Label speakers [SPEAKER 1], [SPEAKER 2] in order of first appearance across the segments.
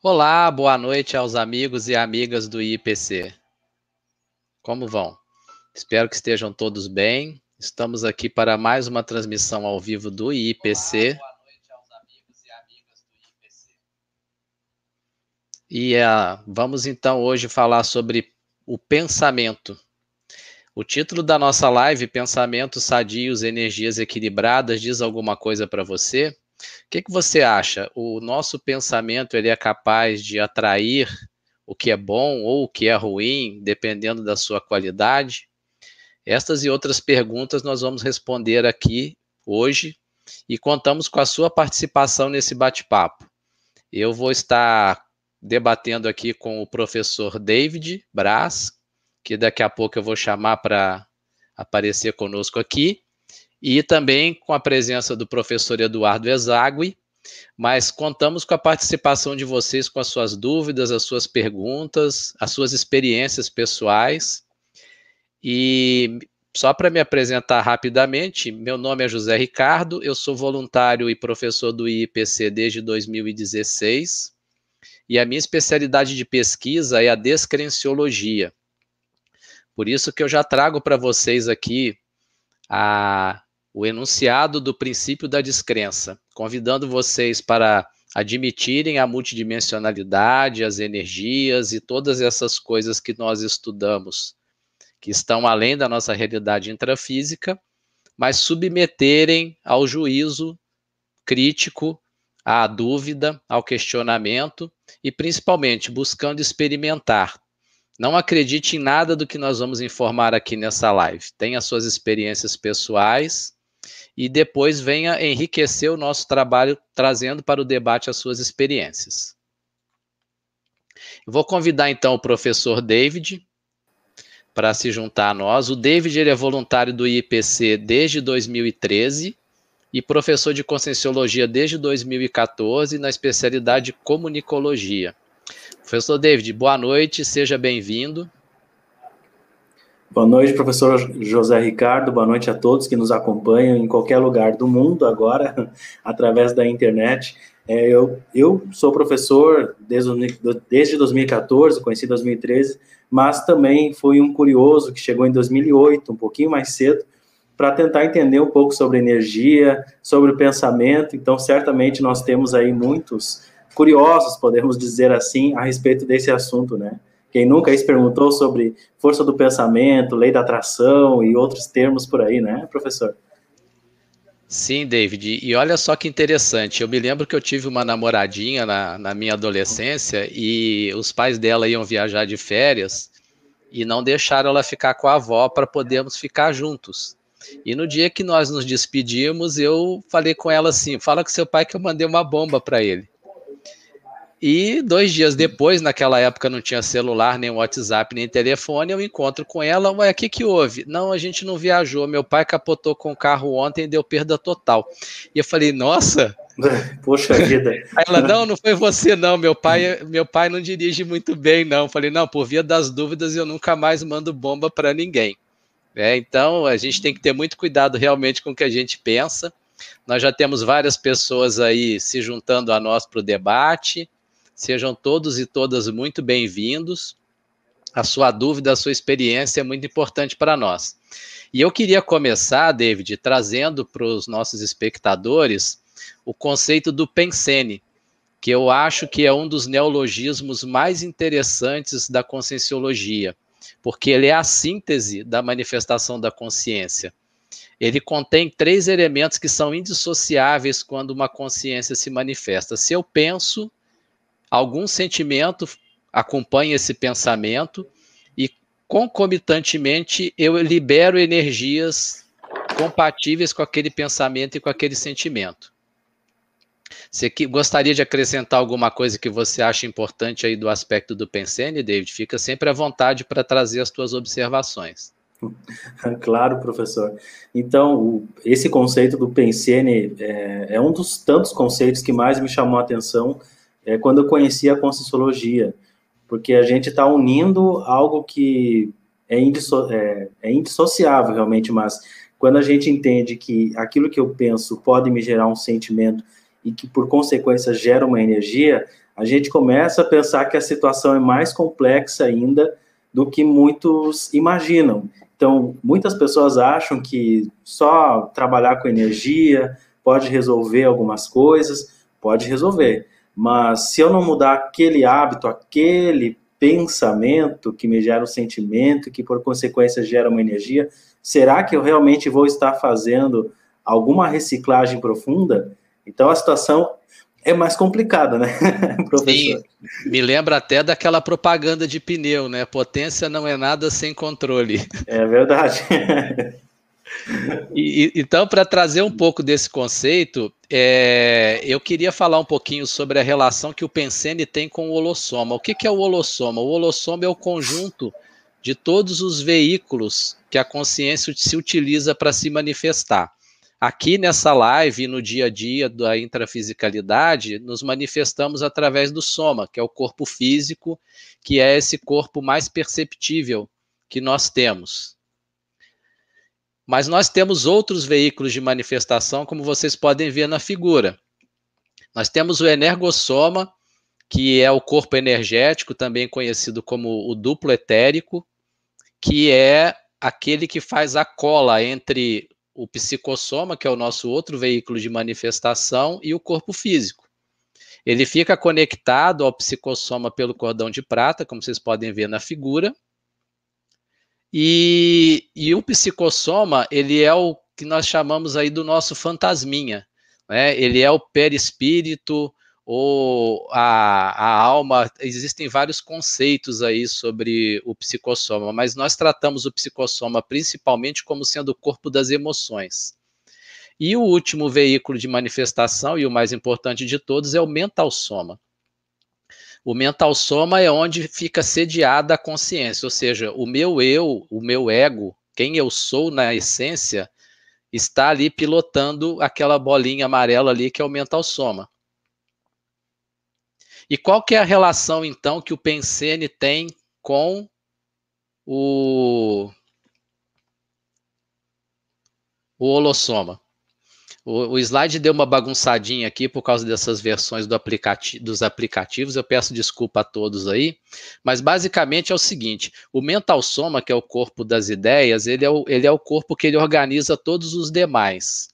[SPEAKER 1] Olá, boa noite aos amigos e amigas do IPC. Como vão? Espero que estejam todos bem. Estamos aqui para mais uma transmissão ao vivo do IPC. Olá, boa noite aos amigos e amigas do IPC. E uh, vamos então hoje falar sobre o pensamento. O título da nossa live, Pensamentos Sadios, Energias Equilibradas, diz alguma coisa para você? O que, que você acha? O nosso pensamento ele é capaz de atrair o que é bom ou o que é ruim, dependendo da sua qualidade? Estas e outras perguntas nós vamos responder aqui hoje e contamos com a sua participação nesse bate-papo. Eu vou estar debatendo aqui com o professor David Braz, que daqui a pouco eu vou chamar para aparecer conosco aqui, e também com a presença do professor Eduardo Ezagui, mas contamos com a participação de vocês com as suas dúvidas, as suas perguntas, as suas experiências pessoais. E só para me apresentar rapidamente, meu nome é José Ricardo, eu sou voluntário e professor do IPC desde 2016, e a minha especialidade de pesquisa é a descrenciologia. Por isso que eu já trago para vocês aqui a o enunciado do princípio da descrença, convidando vocês para admitirem a multidimensionalidade, as energias e todas essas coisas que nós estudamos, que estão além da nossa realidade intrafísica, mas submeterem ao juízo crítico, à dúvida, ao questionamento e principalmente buscando experimentar. Não acredite em nada do que nós vamos informar aqui nessa live. Tenha suas experiências pessoais e depois venha enriquecer o nosso trabalho trazendo para o debate as suas experiências. Vou convidar então o professor David para se juntar a nós. O David ele é voluntário do IPC desde 2013 e professor de Conscienciologia desde 2014 na especialidade Comunicologia. Professor David, boa noite, seja bem-vindo.
[SPEAKER 2] Boa noite, professor José Ricardo. Boa noite a todos que nos acompanham em qualquer lugar do mundo agora, através da internet. É, eu, eu sou professor desde, desde 2014, conheci 2013, mas também fui um curioso que chegou em 2008, um pouquinho mais cedo, para tentar entender um pouco sobre energia, sobre o pensamento. Então, certamente nós temos aí muitos curiosos, podemos dizer assim, a respeito desse assunto, né? Quem nunca se perguntou sobre força do pensamento, lei da atração e outros termos por aí, né, professor?
[SPEAKER 1] Sim, David. E olha só que interessante. Eu me lembro que eu tive uma namoradinha na, na minha adolescência e os pais dela iam viajar de férias e não deixaram ela ficar com a avó para podermos ficar juntos. E no dia que nós nos despedimos, eu falei com ela assim: fala com seu pai que eu mandei uma bomba para ele. E dois dias depois, naquela época não tinha celular, nem WhatsApp, nem telefone, eu encontro com ela, ué, o que que houve? Não, a gente não viajou, meu pai capotou com o carro ontem e deu perda total. E eu falei, nossa...
[SPEAKER 2] Poxa vida.
[SPEAKER 1] Aí ela, não, não foi você não, meu pai, meu pai não dirige muito bem não. Eu falei, não, por via das dúvidas eu nunca mais mando bomba para ninguém. É, então, a gente tem que ter muito cuidado realmente com o que a gente pensa. Nós já temos várias pessoas aí se juntando a nós para o debate, Sejam todos e todas muito bem-vindos. A sua dúvida, a sua experiência é muito importante para nós. E eu queria começar, David, trazendo para os nossos espectadores o conceito do pensene, que eu acho que é um dos neologismos mais interessantes da conscienciologia, porque ele é a síntese da manifestação da consciência. Ele contém três elementos que são indissociáveis quando uma consciência se manifesta. Se eu penso, algum sentimento acompanha esse pensamento e concomitantemente eu libero energias compatíveis com aquele pensamento e com aquele sentimento. Você que, gostaria de acrescentar alguma coisa que você acha importante aí do aspecto do Pensene, David? Fica sempre à vontade para trazer as suas observações.
[SPEAKER 2] Claro, professor. Então, o, esse conceito do Pensene é, é, um dos tantos conceitos que mais me chamou a atenção é, quando eu conheci a Conscienciologia, porque a gente está unindo algo que é, indisso, é, é indissociável realmente, mas quando a gente entende que aquilo que eu penso pode me gerar um sentimento e que por consequência gera uma energia, a gente começa a pensar que a situação é mais complexa ainda do que muitos imaginam. Então, muitas pessoas acham que só trabalhar com energia pode resolver algumas coisas, pode resolver. Mas se eu não mudar aquele hábito, aquele pensamento que me gera um sentimento, que por consequência gera uma energia, será que eu realmente vou estar fazendo alguma reciclagem profunda? Então a situação é mais complicada, né,
[SPEAKER 1] professor? Sim, me lembra até daquela propaganda de pneu, né? Potência não é nada sem controle.
[SPEAKER 2] É verdade.
[SPEAKER 1] E, então, para trazer um pouco desse conceito, é, eu queria falar um pouquinho sobre a relação que o Pensene tem com o holossoma. O que, que é o holossoma? O holossoma é o conjunto de todos os veículos que a consciência se utiliza para se manifestar. Aqui nessa live, no dia a dia da intrafisicalidade, nos manifestamos através do soma, que é o corpo físico, que é esse corpo mais perceptível que nós temos. Mas nós temos outros veículos de manifestação, como vocês podem ver na figura. Nós temos o energossoma, que é o corpo energético, também conhecido como o duplo etérico, que é aquele que faz a cola entre o psicossoma, que é o nosso outro veículo de manifestação, e o corpo físico. Ele fica conectado ao psicossoma pelo cordão de prata, como vocês podem ver na figura, e, e o psicossoma, ele é o que nós chamamos aí do nosso fantasminha, né? Ele é o perispírito ou a, a alma, existem vários conceitos aí sobre o psicossoma, mas nós tratamos o psicossoma principalmente como sendo o corpo das emoções. E o último veículo de manifestação, e o mais importante de todos, é o mental soma. O mental soma é onde fica sediada a consciência, ou seja, o meu eu, o meu ego, quem eu sou na essência, está ali pilotando aquela bolinha amarela ali que é o mental soma. E qual que é a relação então que o Pensene tem com o o holossoma? O, o, slide deu uma bagunçadinha aqui por causa dessas versões do aplicati dos aplicativos. Eu peço desculpa a todos aí, mas basicamente é o seguinte: o mental soma, que é o corpo das ideias, ele é o, ele é o corpo que ele organiza todos os demais.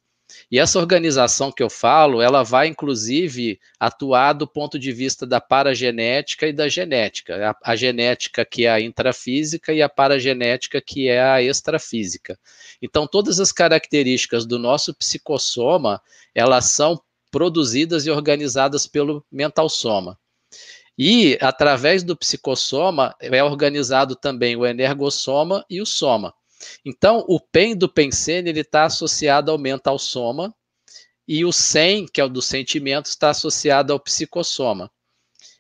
[SPEAKER 1] E essa organização que eu falo, ela vai inclusive atuar do ponto de vista da paragenética e da genética. A, a genética que é a intrafísica e a paragenética que é a extrafísica. Então, todas as características do nosso psicossoma, elas são produzidas e organizadas pelo mental soma. E, através do psicossoma, é organizado também o energossoma e o soma. Então, o PEN do Pensene está associado ao mental soma e o SEM, que é o do sentimento, está associado ao psicossoma.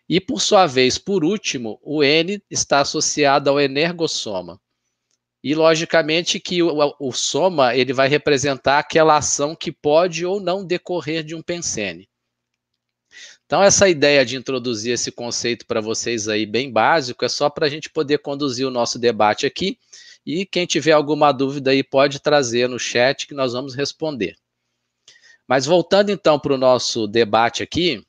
[SPEAKER 1] E, por sua vez, por último, o N está associado ao energossoma. E, logicamente, que o, o soma ele vai representar aquela ação que pode ou não decorrer de um pensene. Então, essa ideia de introduzir esse conceito para vocês aí, bem básico, é só para a gente poder conduzir o nosso debate aqui e quem tiver alguma dúvida aí pode trazer no chat que nós vamos responder. Mas voltando então para o nosso debate aqui,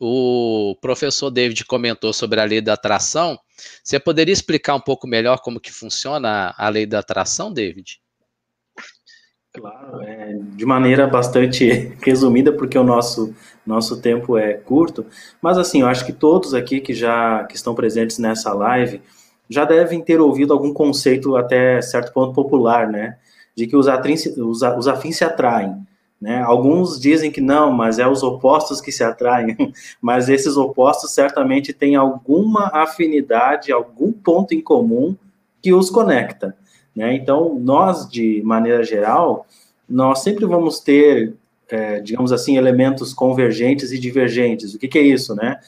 [SPEAKER 1] o professor David comentou sobre a lei da atração. Você poderia explicar um pouco melhor como que funciona a lei da atração, David?
[SPEAKER 2] Claro, é, de maneira bastante resumida, porque o nosso, nosso tempo é curto, mas assim, eu acho que todos aqui que já que estão presentes nessa live já devem ter ouvido algum conceito até certo ponto popular, né? De que os, atrins, os, os afins se atraem. Né? Alguns dizem que não, mas é os opostos que se atraem, mas esses opostos certamente têm alguma afinidade, algum ponto em comum que os conecta. Né? Então, nós, de maneira geral, nós sempre vamos ter, é, digamos assim, elementos convergentes e divergentes. O que, que é isso, né?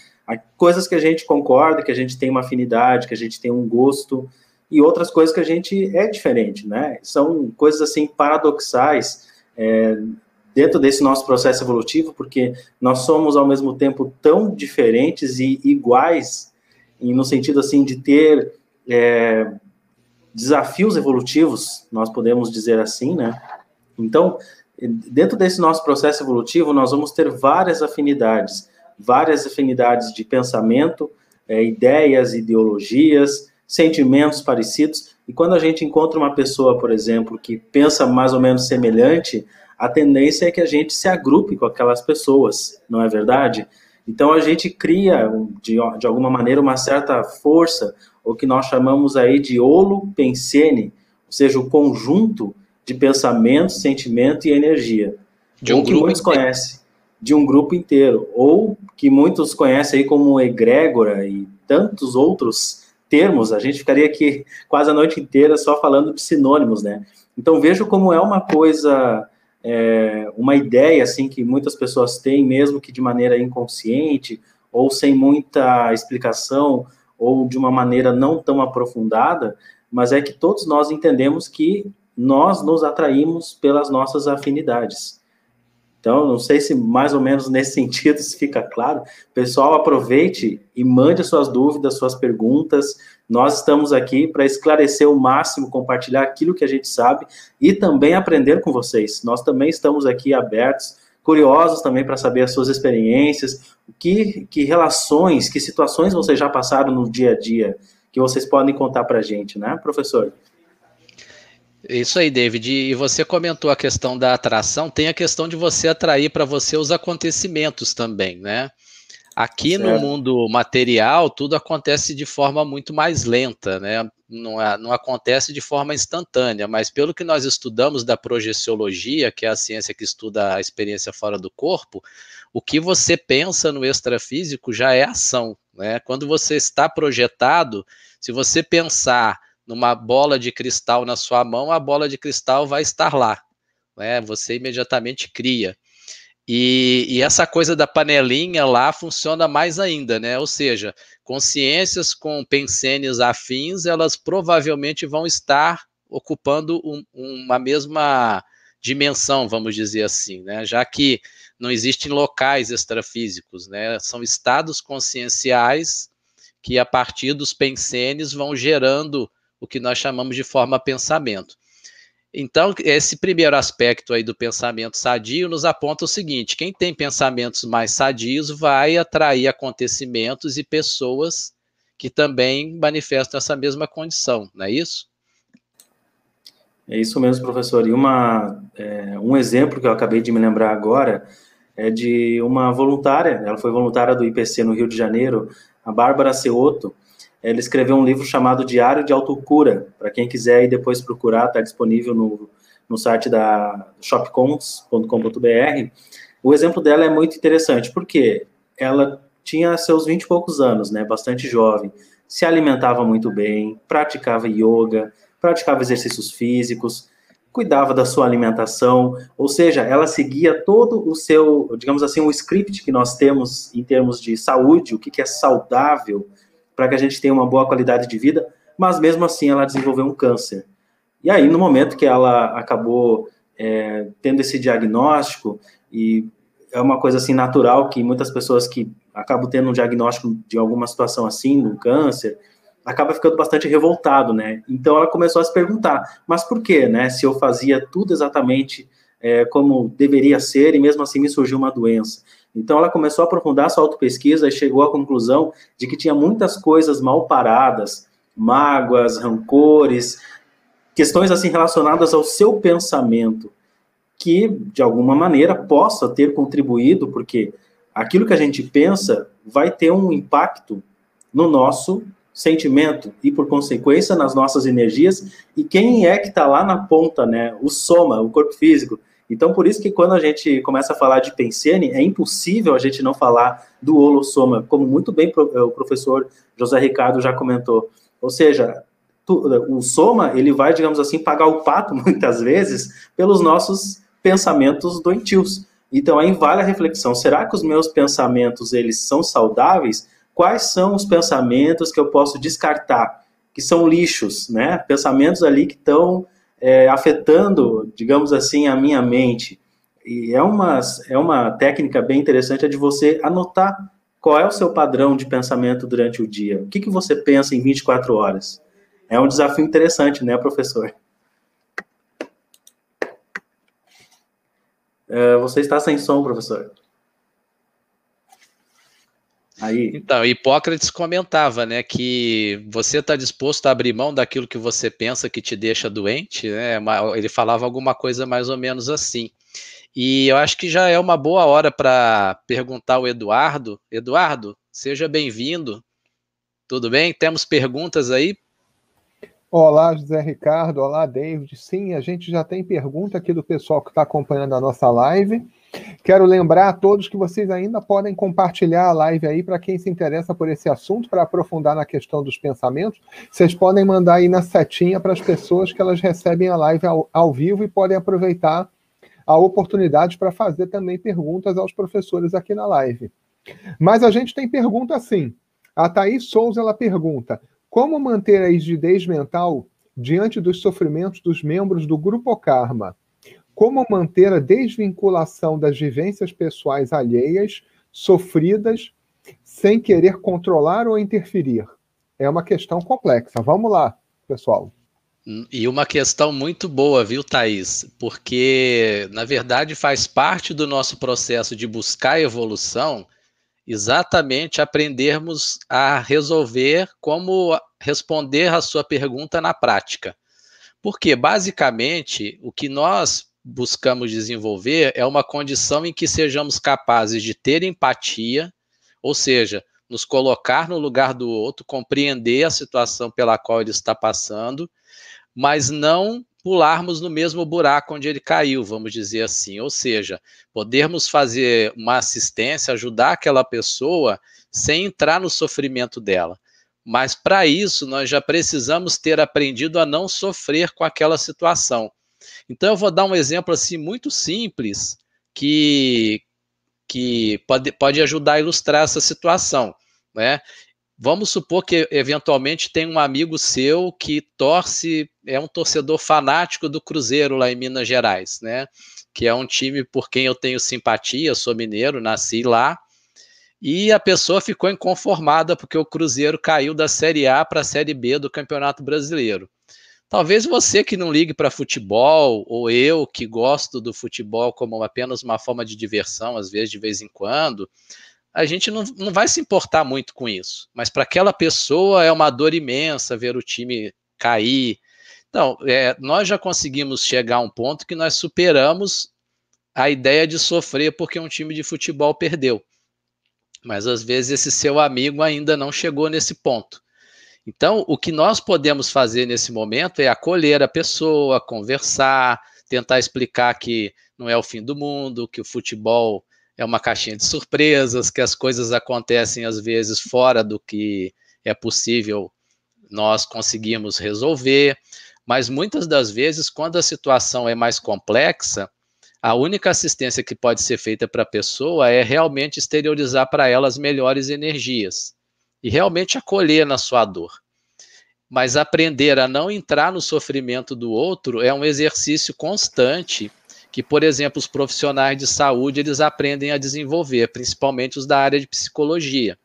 [SPEAKER 2] Coisas que a gente concorda, que a gente tem uma afinidade, que a gente tem um gosto, e outras coisas que a gente é diferente, né? São coisas assim paradoxais é, dentro desse nosso processo evolutivo, porque nós somos ao mesmo tempo tão diferentes e iguais, e no sentido assim de ter é, desafios evolutivos, nós podemos dizer assim, né? Então, dentro desse nosso processo evolutivo, nós vamos ter várias afinidades, várias afinidades de pensamento, é, ideias, ideologias, sentimentos parecidos. E quando a gente encontra uma pessoa, por exemplo, que pensa mais ou menos semelhante, a tendência é que a gente se agrupe com aquelas pessoas, não é verdade? Então a gente cria, de, de alguma maneira, uma certa força, o que nós chamamos aí de holo-pensene, ou seja, o conjunto de pensamento, sentimento e energia.
[SPEAKER 1] De um grupo muitos
[SPEAKER 2] conhecem, de um grupo inteiro, ou que muitos conhecem aí como egrégora e tantos outros termos. A gente ficaria aqui quase a noite inteira só falando de sinônimos, né? Então vejo como é uma coisa, é, uma ideia assim que muitas pessoas têm, mesmo que de maneira inconsciente ou sem muita explicação ou de uma maneira não tão aprofundada, mas é que todos nós entendemos que nós nos atraímos pelas nossas afinidades. Então, não sei se mais ou menos nesse sentido se fica claro. Pessoal, aproveite e mande suas dúvidas, suas perguntas. Nós estamos aqui para esclarecer o máximo, compartilhar aquilo que a gente sabe e também aprender com vocês. Nós também estamos aqui abertos, curiosos também para saber as suas experiências, que, que relações, que situações vocês já passaram no dia a dia, que vocês podem contar para a gente, né, professor?
[SPEAKER 1] Isso aí, David. E você comentou a questão da atração, tem a questão de você atrair para você os acontecimentos também, né? Aqui certo. no mundo material, tudo acontece de forma muito mais lenta, né? Não, é, não acontece de forma instantânea, mas pelo que nós estudamos da projeciologia, que é a ciência que estuda a experiência fora do corpo, o que você pensa no extrafísico já é ação, né? Quando você está projetado, se você pensar numa bola de cristal na sua mão, a bola de cristal vai estar lá. Né? Você imediatamente cria. E, e, essa coisa da panelinha lá funciona mais ainda, né? Ou seja, consciências com pensênios afins, elas provavelmente vão estar ocupando um, uma mesma dimensão, vamos dizer assim, né? Já que não existem locais extrafísicos, né? São estados conscienciais que, a partir dos pensênios, vão gerando o que nós chamamos de forma pensamento. Então, esse primeiro aspecto aí do pensamento sadio nos aponta o seguinte: quem tem pensamentos mais sadios vai atrair acontecimentos e pessoas que também manifestam essa mesma condição, não é isso?
[SPEAKER 2] É isso mesmo, professor. E uma, é, um exemplo que eu acabei de me lembrar agora é de uma voluntária, ela foi voluntária do IPC no Rio de Janeiro, a Bárbara Ceoto, ele escreveu um livro chamado Diário de Autocura. Para quem quiser aí depois procurar, está disponível no, no site da shopcons.com.br. O exemplo dela é muito interessante, porque ela tinha seus 20 e poucos anos, né, bastante jovem, se alimentava muito bem, praticava yoga, praticava exercícios físicos, cuidava da sua alimentação, ou seja, ela seguia todo o seu, digamos assim, o script que nós temos em termos de saúde, o que, que é saudável, para que a gente tenha uma boa qualidade de vida, mas mesmo assim ela desenvolveu um câncer. E aí, no momento que ela acabou é, tendo esse diagnóstico, e é uma coisa assim natural que muitas pessoas que acabam tendo um diagnóstico de alguma situação assim, um câncer, acaba ficando bastante revoltado, né? Então ela começou a se perguntar, mas por quê, né? Se eu fazia tudo exatamente é, como deveria ser e mesmo assim me surgiu uma doença. Então ela começou a aprofundar sua autopesquisa e chegou à conclusão de que tinha muitas coisas mal paradas, mágoas, rancores, questões assim relacionadas ao seu pensamento, que de alguma maneira possa ter contribuído, porque aquilo que a gente pensa vai ter um impacto no nosso sentimento e por consequência nas nossas energias e quem é que está lá na ponta, né? O soma, o corpo físico então, por isso que quando a gente começa a falar de Pensene, é impossível a gente não falar do holossoma, como muito bem o professor José Ricardo já comentou. Ou seja, o soma, ele vai, digamos assim, pagar o pato, muitas vezes, pelos nossos pensamentos doentios. Então, aí vale a reflexão, será que os meus pensamentos, eles são saudáveis? Quais são os pensamentos que eu posso descartar? Que são lixos, né? Pensamentos ali que estão é, afetando, digamos assim, a minha mente. E é uma, é uma técnica bem interessante é de você anotar qual é o seu padrão de pensamento durante o dia. O que, que você pensa em 24 horas? É um desafio interessante, né, professor? É, você está sem som, professor.
[SPEAKER 1] Aí... Então, Hipócrates comentava, né, que você está disposto a abrir mão daquilo que você pensa que te deixa doente, né? Ele falava alguma coisa mais ou menos assim. E eu acho que já é uma boa hora para perguntar ao Eduardo. Eduardo, seja bem-vindo. Tudo bem? Temos perguntas aí?
[SPEAKER 3] Olá, José Ricardo. Olá, David. Sim, a gente já tem pergunta aqui do pessoal que está acompanhando a nossa live. Quero lembrar a todos que vocês ainda podem compartilhar a live aí para quem se interessa por esse assunto, para aprofundar na questão dos pensamentos. Vocês podem mandar aí na setinha para as pessoas que elas recebem a live ao, ao vivo e podem aproveitar a oportunidade para fazer também perguntas aos professores aqui na live. Mas a gente tem pergunta sim. A Thaís Souza ela pergunta: como manter a rigidez mental diante dos sofrimentos dos membros do Grupo Karma? Como manter a desvinculação das vivências pessoais alheias, sofridas, sem querer controlar ou interferir? É uma questão complexa. Vamos lá, pessoal.
[SPEAKER 1] E uma questão muito boa, viu, Thaís? Porque, na verdade, faz parte do nosso processo de buscar evolução exatamente aprendermos a resolver como responder a sua pergunta na prática. Porque, basicamente, o que nós buscamos desenvolver é uma condição em que sejamos capazes de ter empatia, ou seja, nos colocar no lugar do outro, compreender a situação pela qual ele está passando, mas não pularmos no mesmo buraco onde ele caiu, vamos dizer assim. Ou seja, podermos fazer uma assistência, ajudar aquela pessoa sem entrar no sofrimento dela. Mas para isso, nós já precisamos ter aprendido a não sofrer com aquela situação. Então eu vou dar um exemplo assim muito simples que, que pode, pode ajudar a ilustrar essa situação. Né? Vamos supor que eventualmente tem um amigo seu que torce, é um torcedor fanático do Cruzeiro lá em Minas Gerais, né? Que é um time por quem eu tenho simpatia, sou mineiro, nasci lá. E a pessoa ficou inconformada porque o Cruzeiro caiu da Série A para a Série B do Campeonato Brasileiro. Talvez você que não ligue para futebol, ou eu que gosto do futebol como apenas uma forma de diversão, às vezes de vez em quando, a gente não, não vai se importar muito com isso. Mas para aquela pessoa é uma dor imensa ver o time cair. Então, é, nós já conseguimos chegar a um ponto que nós superamos a ideia de sofrer porque um time de futebol perdeu. Mas às vezes esse seu amigo ainda não chegou nesse ponto. Então, o que nós podemos fazer nesse momento é acolher a pessoa, conversar, tentar explicar que não é o fim do mundo, que o futebol é uma caixinha de surpresas, que as coisas acontecem às vezes fora do que é possível nós conseguimos resolver, mas muitas das vezes, quando a situação é mais complexa, a única assistência que pode ser feita para a pessoa é realmente exteriorizar para ela as melhores energias e realmente acolher na sua dor. Mas aprender a não entrar no sofrimento do outro é um exercício constante que, por exemplo, os profissionais de saúde eles aprendem a desenvolver, principalmente os da área de psicologia.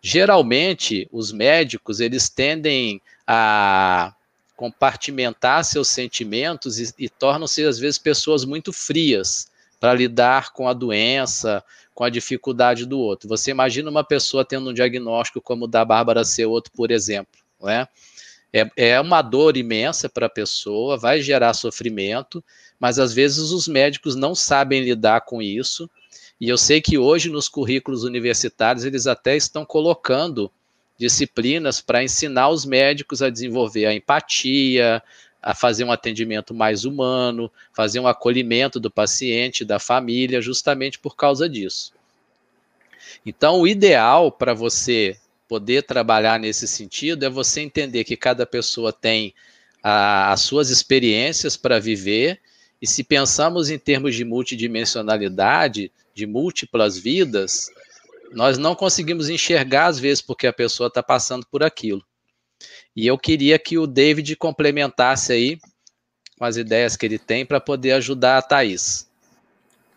[SPEAKER 1] Geralmente, os médicos eles tendem a compartimentar seus sentimentos e, e tornam-se às vezes pessoas muito frias para lidar com a doença, com a dificuldade do outro. Você imagina uma pessoa tendo um diagnóstico como o da Bárbara outro, por exemplo, não é? É, é uma dor imensa para a pessoa, vai gerar sofrimento, mas às vezes os médicos não sabem lidar com isso. E eu sei que hoje nos currículos universitários eles até estão colocando disciplinas para ensinar os médicos a desenvolver a empatia, a fazer um atendimento mais humano, fazer um acolhimento do paciente, da família, justamente por causa disso. Então, o ideal para você poder trabalhar nesse sentido é você entender que cada pessoa tem a, as suas experiências para viver, e se pensamos em termos de multidimensionalidade, de múltiplas vidas, nós não conseguimos enxergar às vezes porque a pessoa está passando por aquilo. E eu queria que o David complementasse aí com as ideias que ele tem para poder ajudar a Thais.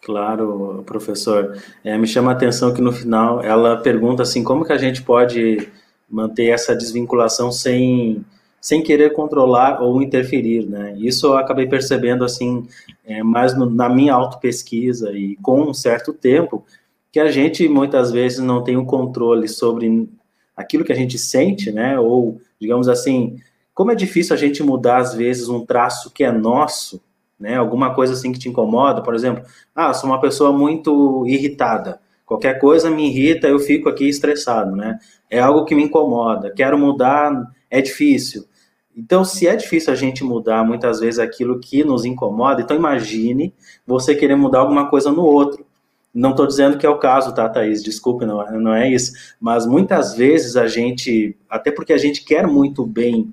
[SPEAKER 2] Claro, professor. É, me chama a atenção que no final ela pergunta assim, como que a gente pode manter essa desvinculação sem, sem querer controlar ou interferir, né? Isso eu acabei percebendo assim, é, mais no, na minha auto-pesquisa e com um certo tempo, que a gente muitas vezes não tem o um controle sobre aquilo que a gente sente, né? Ou, digamos assim, como é difícil a gente mudar, às vezes, um traço que é nosso, né? Alguma coisa assim que te incomoda, por exemplo, ah, sou uma pessoa muito irritada. Qualquer coisa me irrita, eu fico aqui estressado, né? É algo que me incomoda. Quero mudar, é difícil. Então, se é difícil a gente mudar muitas vezes aquilo que nos incomoda, então imagine você querer mudar alguma coisa no outro. Não estou dizendo que é o caso, tá, Thaís? Desculpe, não, não é isso. Mas muitas vezes a gente, até porque a gente quer muito bem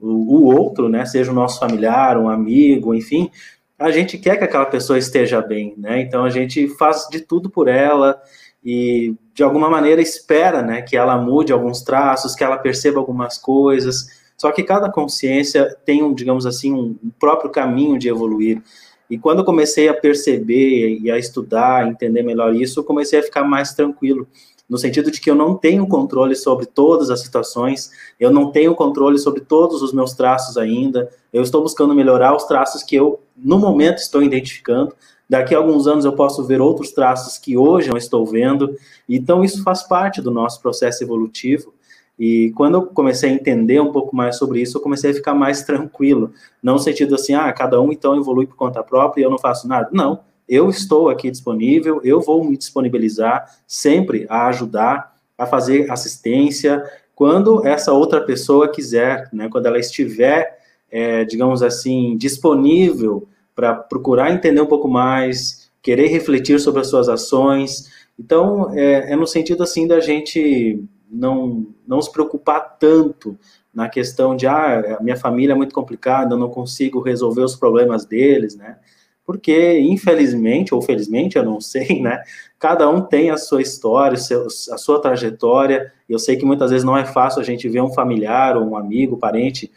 [SPEAKER 2] o, o outro, né? Seja o nosso familiar, um amigo, enfim, a gente quer que aquela pessoa esteja bem, né? Então a gente faz de tudo por ela e de alguma maneira espera, né, que ela mude alguns traços, que ela perceba algumas coisas. Só que cada consciência tem um, digamos assim, um próprio caminho de evoluir. E quando eu comecei a perceber e a estudar, entender melhor isso, eu comecei a ficar mais tranquilo, no sentido de que eu não tenho controle sobre todas as situações, eu não tenho controle sobre todos os meus traços ainda, eu estou buscando melhorar os traços que eu, no momento, estou identificando. Daqui a alguns anos eu posso ver outros traços que hoje eu estou vendo, então isso faz parte do nosso processo evolutivo. E quando eu comecei a entender um pouco mais sobre isso, eu comecei a ficar mais tranquilo. Não no sentido assim, ah, cada um então evolui por conta própria e eu não faço nada. Não, eu estou aqui disponível, eu vou me disponibilizar sempre a ajudar, a fazer assistência, quando essa outra pessoa quiser, né, quando ela estiver, é, digamos assim, disponível para procurar entender um pouco mais, querer refletir sobre as suas ações. Então, é, é no sentido assim da gente não, não se preocupar tanto na questão de, ah, minha família é muito complicada, eu não consigo resolver os problemas deles, né? Porque, infelizmente, ou felizmente, eu não sei, né? Cada um tem a sua história, a sua trajetória. Eu sei que muitas vezes não é fácil a gente ver um familiar ou um amigo, parente,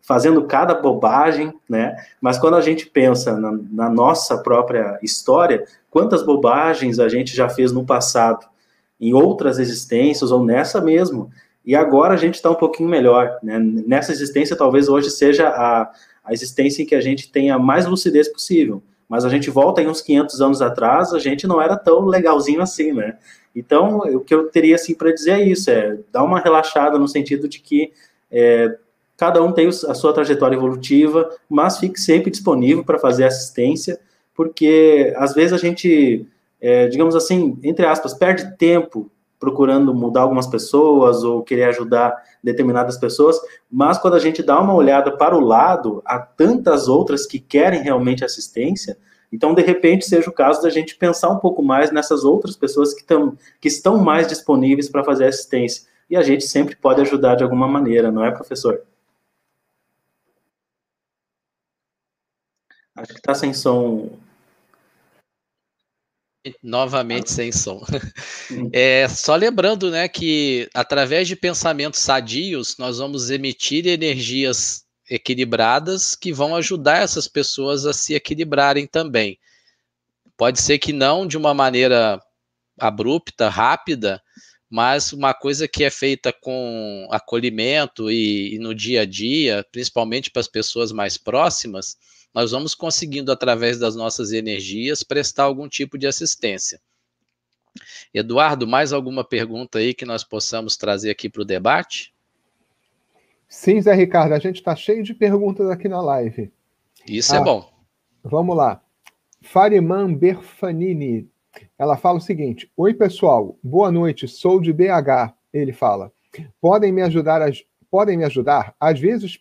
[SPEAKER 2] fazendo cada bobagem, né? Mas quando a gente pensa na, na nossa própria história, quantas bobagens a gente já fez no passado em outras existências ou nessa mesmo. E agora a gente está um pouquinho melhor. Né? Nessa existência, talvez hoje seja a, a existência em que a gente tenha mais lucidez possível. Mas a gente volta em uns 500 anos atrás, a gente não era tão legalzinho assim, né? Então, o que eu teria assim para dizer é isso: é dar uma relaxada no sentido de que é, cada um tem a sua trajetória evolutiva, mas fique sempre disponível para fazer assistência, porque às vezes a gente é, digamos assim, entre aspas, perde tempo procurando mudar algumas pessoas ou querer ajudar determinadas pessoas, mas quando a gente dá uma olhada para o lado, há tantas outras que querem realmente assistência, então de repente seja o caso da gente pensar um pouco mais nessas outras pessoas que, tão, que estão mais disponíveis para fazer assistência. E a gente sempre pode ajudar de alguma maneira, não é, professor? Acho que está sem som
[SPEAKER 1] Novamente sem som. Hum. É, só lembrando, né, que através de pensamentos sadios, nós vamos emitir energias equilibradas que vão ajudar essas pessoas a se equilibrarem também. Pode ser que não de uma maneira abrupta, rápida, mas uma coisa que é feita com acolhimento e, e no dia a dia, principalmente para as pessoas mais próximas, nós vamos conseguindo, através das nossas energias, prestar algum tipo de assistência. Eduardo, mais alguma pergunta aí que nós possamos trazer aqui para o debate?
[SPEAKER 3] Sim, Zé Ricardo, a gente está cheio de perguntas aqui na live.
[SPEAKER 1] Isso é ah, é bom.
[SPEAKER 3] Vamos lá. Fariman Berfanini, ela fala o seguinte: Oi, pessoal, boa noite, sou de BH. Ele fala: Podem me ajudar? Podem me ajudar? Às vezes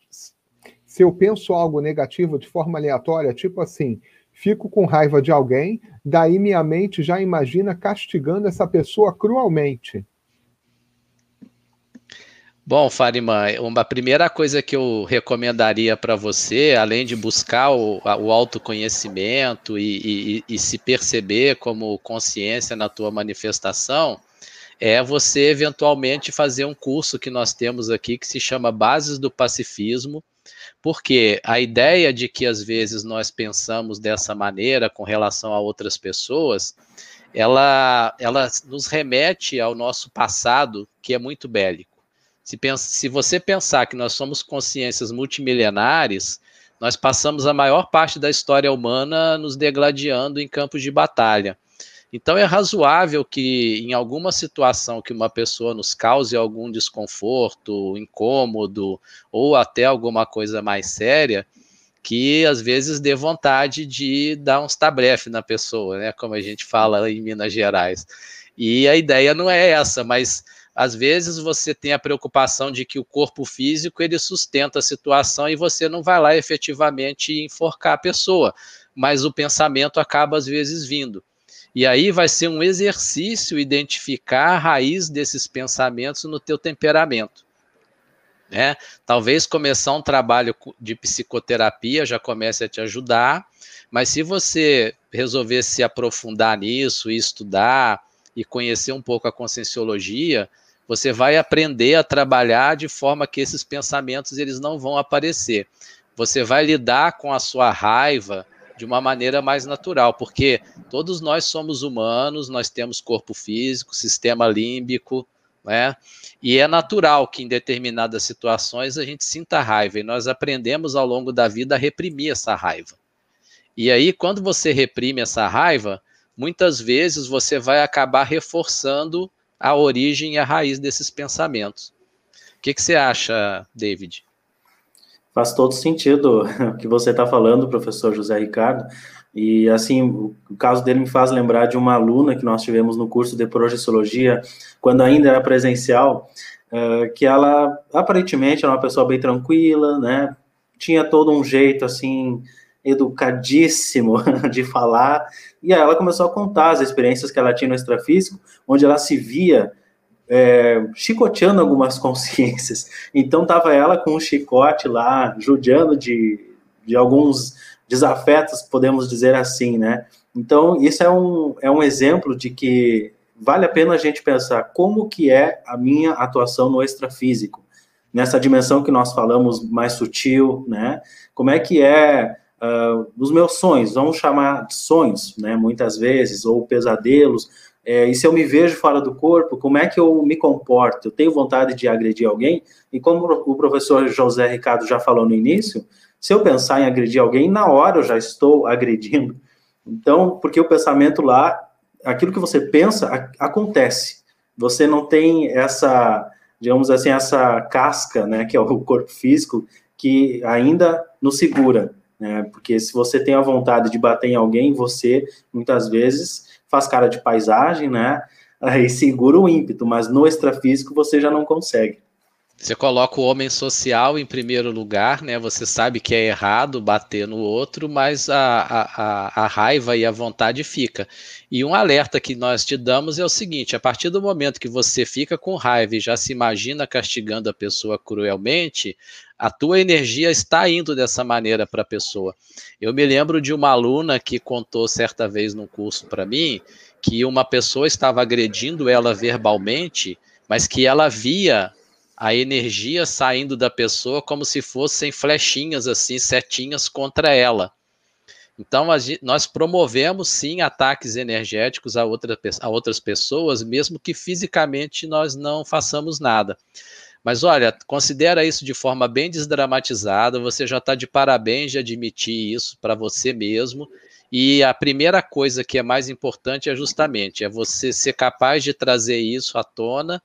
[SPEAKER 3] se eu penso algo negativo de forma aleatória, tipo assim, fico com raiva de alguém, daí minha mente já imagina castigando essa pessoa cruelmente.
[SPEAKER 1] Bom, Farima, uma primeira coisa que eu recomendaria para você, além de buscar o, o autoconhecimento e, e, e, se perceber como consciência na tua manifestação, é você eventualmente fazer um curso que nós temos aqui que se chama Bases do Pacifismo, porque a ideia de que às vezes nós pensamos dessa maneira com relação a outras pessoas, ela, ela nos remete ao nosso passado, que é muito bélico. Se, pensa, se você pensar que nós somos consciências multimilenares, nós passamos a maior parte da história humana nos degladiando em campos de batalha. Então é razoável que em alguma situação que uma pessoa nos cause algum desconforto, incômodo ou até alguma coisa mais séria, que às vezes dê vontade de dar uns tabrefe na pessoa, né? Como a gente fala em Minas Gerais. E a ideia não é essa, mas às vezes você tem a preocupação de que o corpo físico ele sustenta a situação e você não vai lá efetivamente enforcar a pessoa, mas o pensamento acaba às vezes vindo. E aí vai ser um exercício identificar a raiz desses pensamentos no teu temperamento. Né? Talvez começar um trabalho de psicoterapia já comece a te ajudar, mas se você resolver se aprofundar nisso estudar e conhecer um pouco a conscienciologia, você vai aprender a trabalhar de forma que esses pensamentos eles não vão aparecer. Você vai lidar com a sua raiva, de uma maneira mais natural, porque todos nós somos humanos, nós temos corpo físico, sistema límbico, né? E é natural que em determinadas situações a gente sinta raiva e nós aprendemos ao longo da vida a reprimir essa raiva. E aí, quando você reprime essa raiva, muitas vezes você vai acabar reforçando a origem e a raiz desses pensamentos. O que, que você acha, David?
[SPEAKER 2] Faz todo sentido o que você está falando, professor José Ricardo. E, assim, o caso dele me faz lembrar de uma aluna que nós tivemos no curso de projeciologia, quando ainda era presencial, uh, que ela, aparentemente, era uma pessoa bem tranquila, né? Tinha todo um jeito, assim, educadíssimo de falar. E aí ela começou a contar as experiências que ela tinha no extrafísico, onde ela se via é, chicoteando algumas consciências. Então estava ela com um chicote lá, judiando de, de alguns desafetos, podemos dizer assim, né? Então isso é um, é um exemplo de que vale a pena a gente pensar como que é a minha atuação no extrafísico, nessa dimensão que nós falamos mais sutil, né? Como é que é uh, os meus sonhos, vamos chamar de sonhos, né? Muitas vezes, ou pesadelos, é, e se eu me vejo fora do corpo, como é que eu me comporto? Eu tenho vontade de agredir alguém? E como o professor José Ricardo já falou no início, se eu pensar em agredir alguém, na hora eu já estou agredindo. Então, porque o pensamento lá, aquilo que você pensa, acontece. Você não tem essa, digamos assim, essa casca, né, que é o corpo físico, que ainda nos segura. Né? Porque se você tem a vontade de bater em alguém, você, muitas vezes, faz cara de paisagem, né? Aí segura o ímpeto, mas no extrafísico você já não consegue.
[SPEAKER 1] Você coloca o homem social em primeiro lugar, né? Você sabe que é errado bater no outro, mas a, a, a, raiva e a vontade fica. E um alerta que nós te damos é o seguinte: a partir do momento que você fica com raiva e já se imagina castigando a pessoa cruelmente, a tua energia está indo dessa maneira para a pessoa. Eu me lembro de uma aluna que contou certa vez num curso para mim que uma pessoa estava agredindo ela verbalmente, mas que ela via a energia saindo da pessoa como se fossem flechinhas assim, setinhas contra ela. Então, nós promovemos sim ataques energéticos a, outra, a outras pessoas, mesmo que fisicamente nós não façamos nada. Mas olha, considera isso de forma bem desdramatizada. Você já está de parabéns de admitir isso para você mesmo. E a primeira coisa que é mais importante é justamente é você ser capaz de trazer isso à tona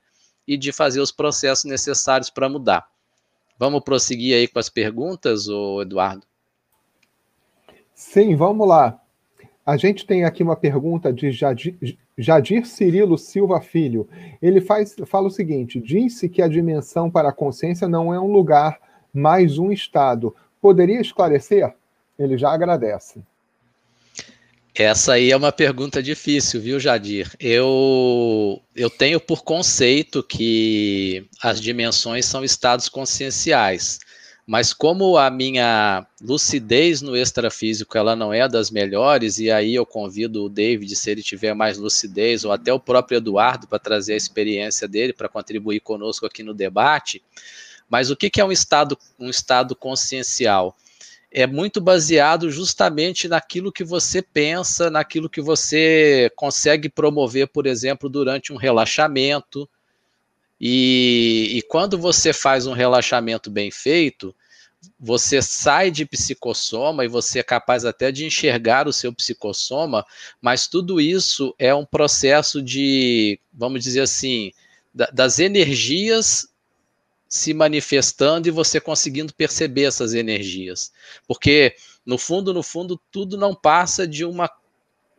[SPEAKER 1] e de fazer os processos necessários para mudar. Vamos prosseguir aí com as perguntas, ô Eduardo?
[SPEAKER 3] Sim, vamos lá. A gente tem aqui uma pergunta de Jadir, Jadir Cirilo Silva Filho. Ele faz, fala o seguinte: disse que a dimensão para a consciência não é um lugar, mas um estado. Poderia esclarecer? Ele já agradece.
[SPEAKER 1] Essa aí é uma pergunta difícil, viu, Jadir? Eu, eu tenho por conceito que as dimensões são estados conscienciais. Mas como a minha lucidez no extrafísico ela não é das melhores, e aí eu convido o David, se ele tiver mais lucidez, ou até o próprio Eduardo, para trazer a experiência dele, para contribuir conosco aqui no debate. Mas o que, que é um estado, um estado consciencial? É muito baseado justamente naquilo que você pensa, naquilo que você consegue promover, por exemplo, durante um relaxamento, e, e quando você faz um relaxamento bem feito, você sai de psicossoma e você é capaz até de enxergar o seu psicossoma, mas tudo isso é um processo de, vamos dizer assim, da, das energias se manifestando e você conseguindo perceber essas energias. Porque, no fundo, no fundo, tudo não passa de uma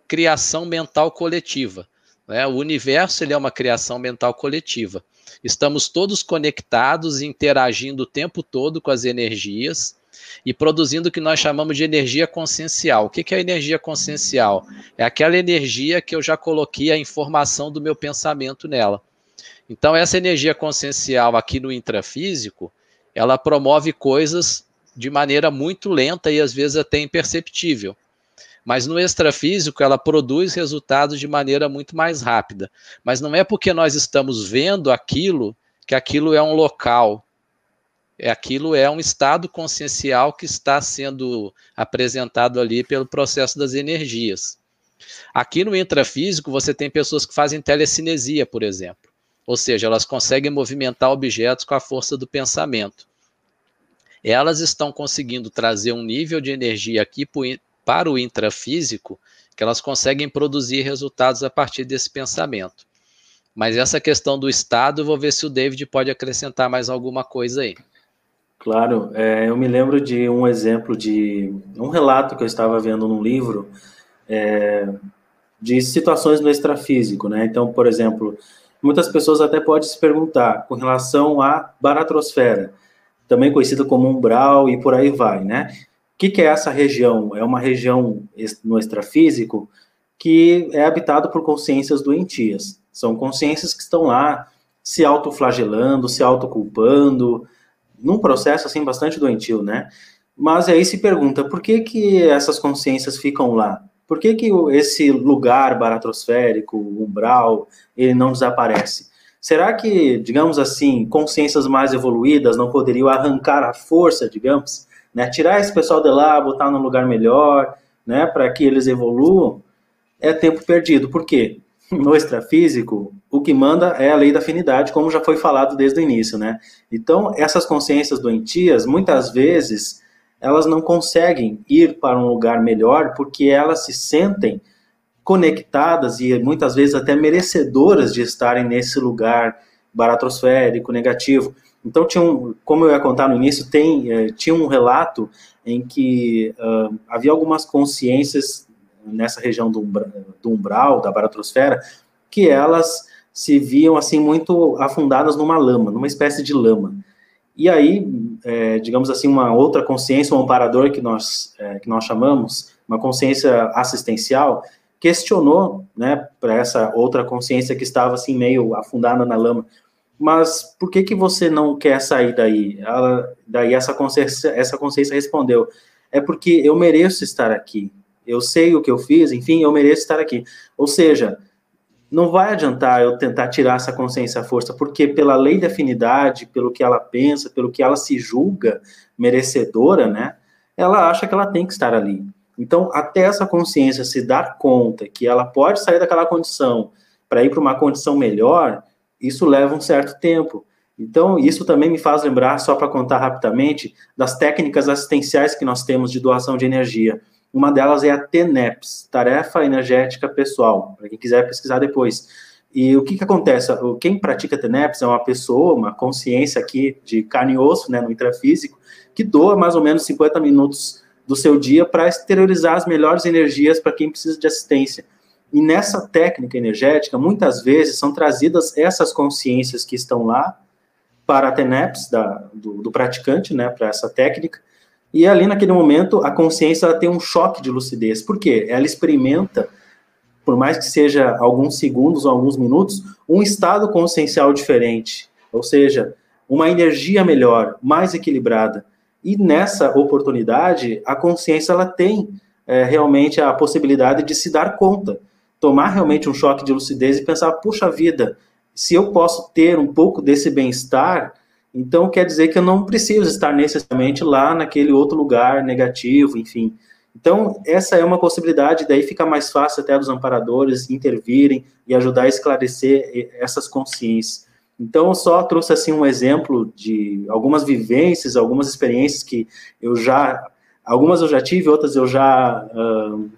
[SPEAKER 1] criação mental coletiva. Né? O universo ele é uma criação mental coletiva. Estamos todos conectados e interagindo o tempo todo com as energias e produzindo o que nós chamamos de energia consciencial. O que é energia consciencial? É aquela energia que eu já coloquei a informação do meu pensamento nela. Então, essa energia consciencial aqui no intrafísico, ela promove coisas de maneira muito lenta e às vezes até imperceptível. Mas no extrafísico, ela produz resultados de maneira muito mais rápida. Mas não é porque nós estamos vendo aquilo que aquilo é um local. É aquilo é um estado consciencial que está sendo apresentado ali pelo processo das energias. Aqui no intrafísico, você tem pessoas que fazem telecinesia, por exemplo. Ou seja, elas conseguem movimentar objetos com a força do pensamento. Elas estão conseguindo trazer um nível de energia aqui para o intrafísico que elas conseguem produzir resultados a partir desse pensamento. Mas essa questão do Estado, eu vou ver se o David pode acrescentar mais alguma coisa aí.
[SPEAKER 2] Claro, é, eu me lembro de um exemplo de um relato que eu estava vendo num livro é, de situações no extrafísico, né? Então, por exemplo, muitas pessoas até podem se perguntar com relação à baratrosfera, também conhecida como umbral e por aí vai, né? O que, que, é essa região? É uma região no extrafísico que é habitado por consciências doentias. São consciências que estão lá se autoflagelando, se autoculpando, num processo assim bastante doentio, né? Mas aí se pergunta, por que que essas consciências ficam lá? Por que que esse lugar baratrosférico, umbral, ele não desaparece? Será que, digamos assim, consciências mais evoluídas não poderiam arrancar a força, digamos, né? Tirar esse pessoal de lá, botar num lugar melhor, né? Para que eles evoluam, é tempo perdido. Por quê? No extrafísico, o que manda é a lei da afinidade, como já foi falado desde o início, né? Então, essas consciências doentias, muitas vezes, elas não conseguem ir para um lugar melhor porque elas se sentem conectadas e muitas vezes até merecedoras de estarem nesse lugar baratrosférico, negativo. Então, tinha um, como eu ia contar no início, tem, eh, tinha um relato em que uh, havia algumas consciências nessa região do, umbra, do umbral, da baratrosfera, que elas se viam assim muito afundadas numa lama, numa espécie de lama. E aí, é, digamos assim, uma outra consciência, um amparador que nós, é, que nós chamamos, uma consciência assistencial, questionou, né, para essa outra consciência que estava assim meio afundada na lama, mas por que que você não quer sair daí? Ela, daí essa consciência, essa consciência respondeu, é porque eu mereço estar aqui. Eu sei o que eu fiz, enfim, eu mereço estar aqui. Ou seja, não vai adiantar eu tentar tirar essa consciência à força, porque pela lei de afinidade, pelo que ela pensa, pelo que ela se julga merecedora, né? Ela acha que ela tem que estar ali. Então, até essa consciência se dar conta que ela pode sair daquela condição para ir para uma condição melhor, isso leva um certo tempo. Então, isso também me faz lembrar, só para contar rapidamente, das técnicas assistenciais que nós temos de doação de energia. Uma delas é a TENEPS, Tarefa Energética Pessoal, para quem quiser pesquisar depois. E o que, que acontece? Quem pratica TENEPS é uma pessoa, uma consciência aqui de carne e osso, né, no intrafísico, que doa mais ou menos 50 minutos do seu dia para exteriorizar as melhores energias para quem precisa de assistência. E nessa técnica energética, muitas vezes são trazidas essas consciências que estão lá para a TENEPS da, do, do praticante, né, para essa técnica, e ali naquele momento a consciência tem um choque de lucidez. Por quê? Ela experimenta, por mais que seja alguns segundos ou alguns minutos, um estado consciencial diferente, ou seja, uma energia melhor, mais equilibrada. E nessa oportunidade, a consciência ela tem é, realmente a possibilidade de se dar conta tomar realmente um choque de lucidez e pensar, puxa vida, se eu posso ter um pouco desse bem-estar, então quer dizer que eu não preciso estar necessariamente lá naquele outro lugar negativo, enfim. Então, essa é uma possibilidade, daí fica mais fácil até dos amparadores intervirem e ajudar a esclarecer essas consciências. Então, eu só trouxe assim um exemplo de algumas vivências, algumas experiências que eu já, algumas eu já tive, outras eu já uh,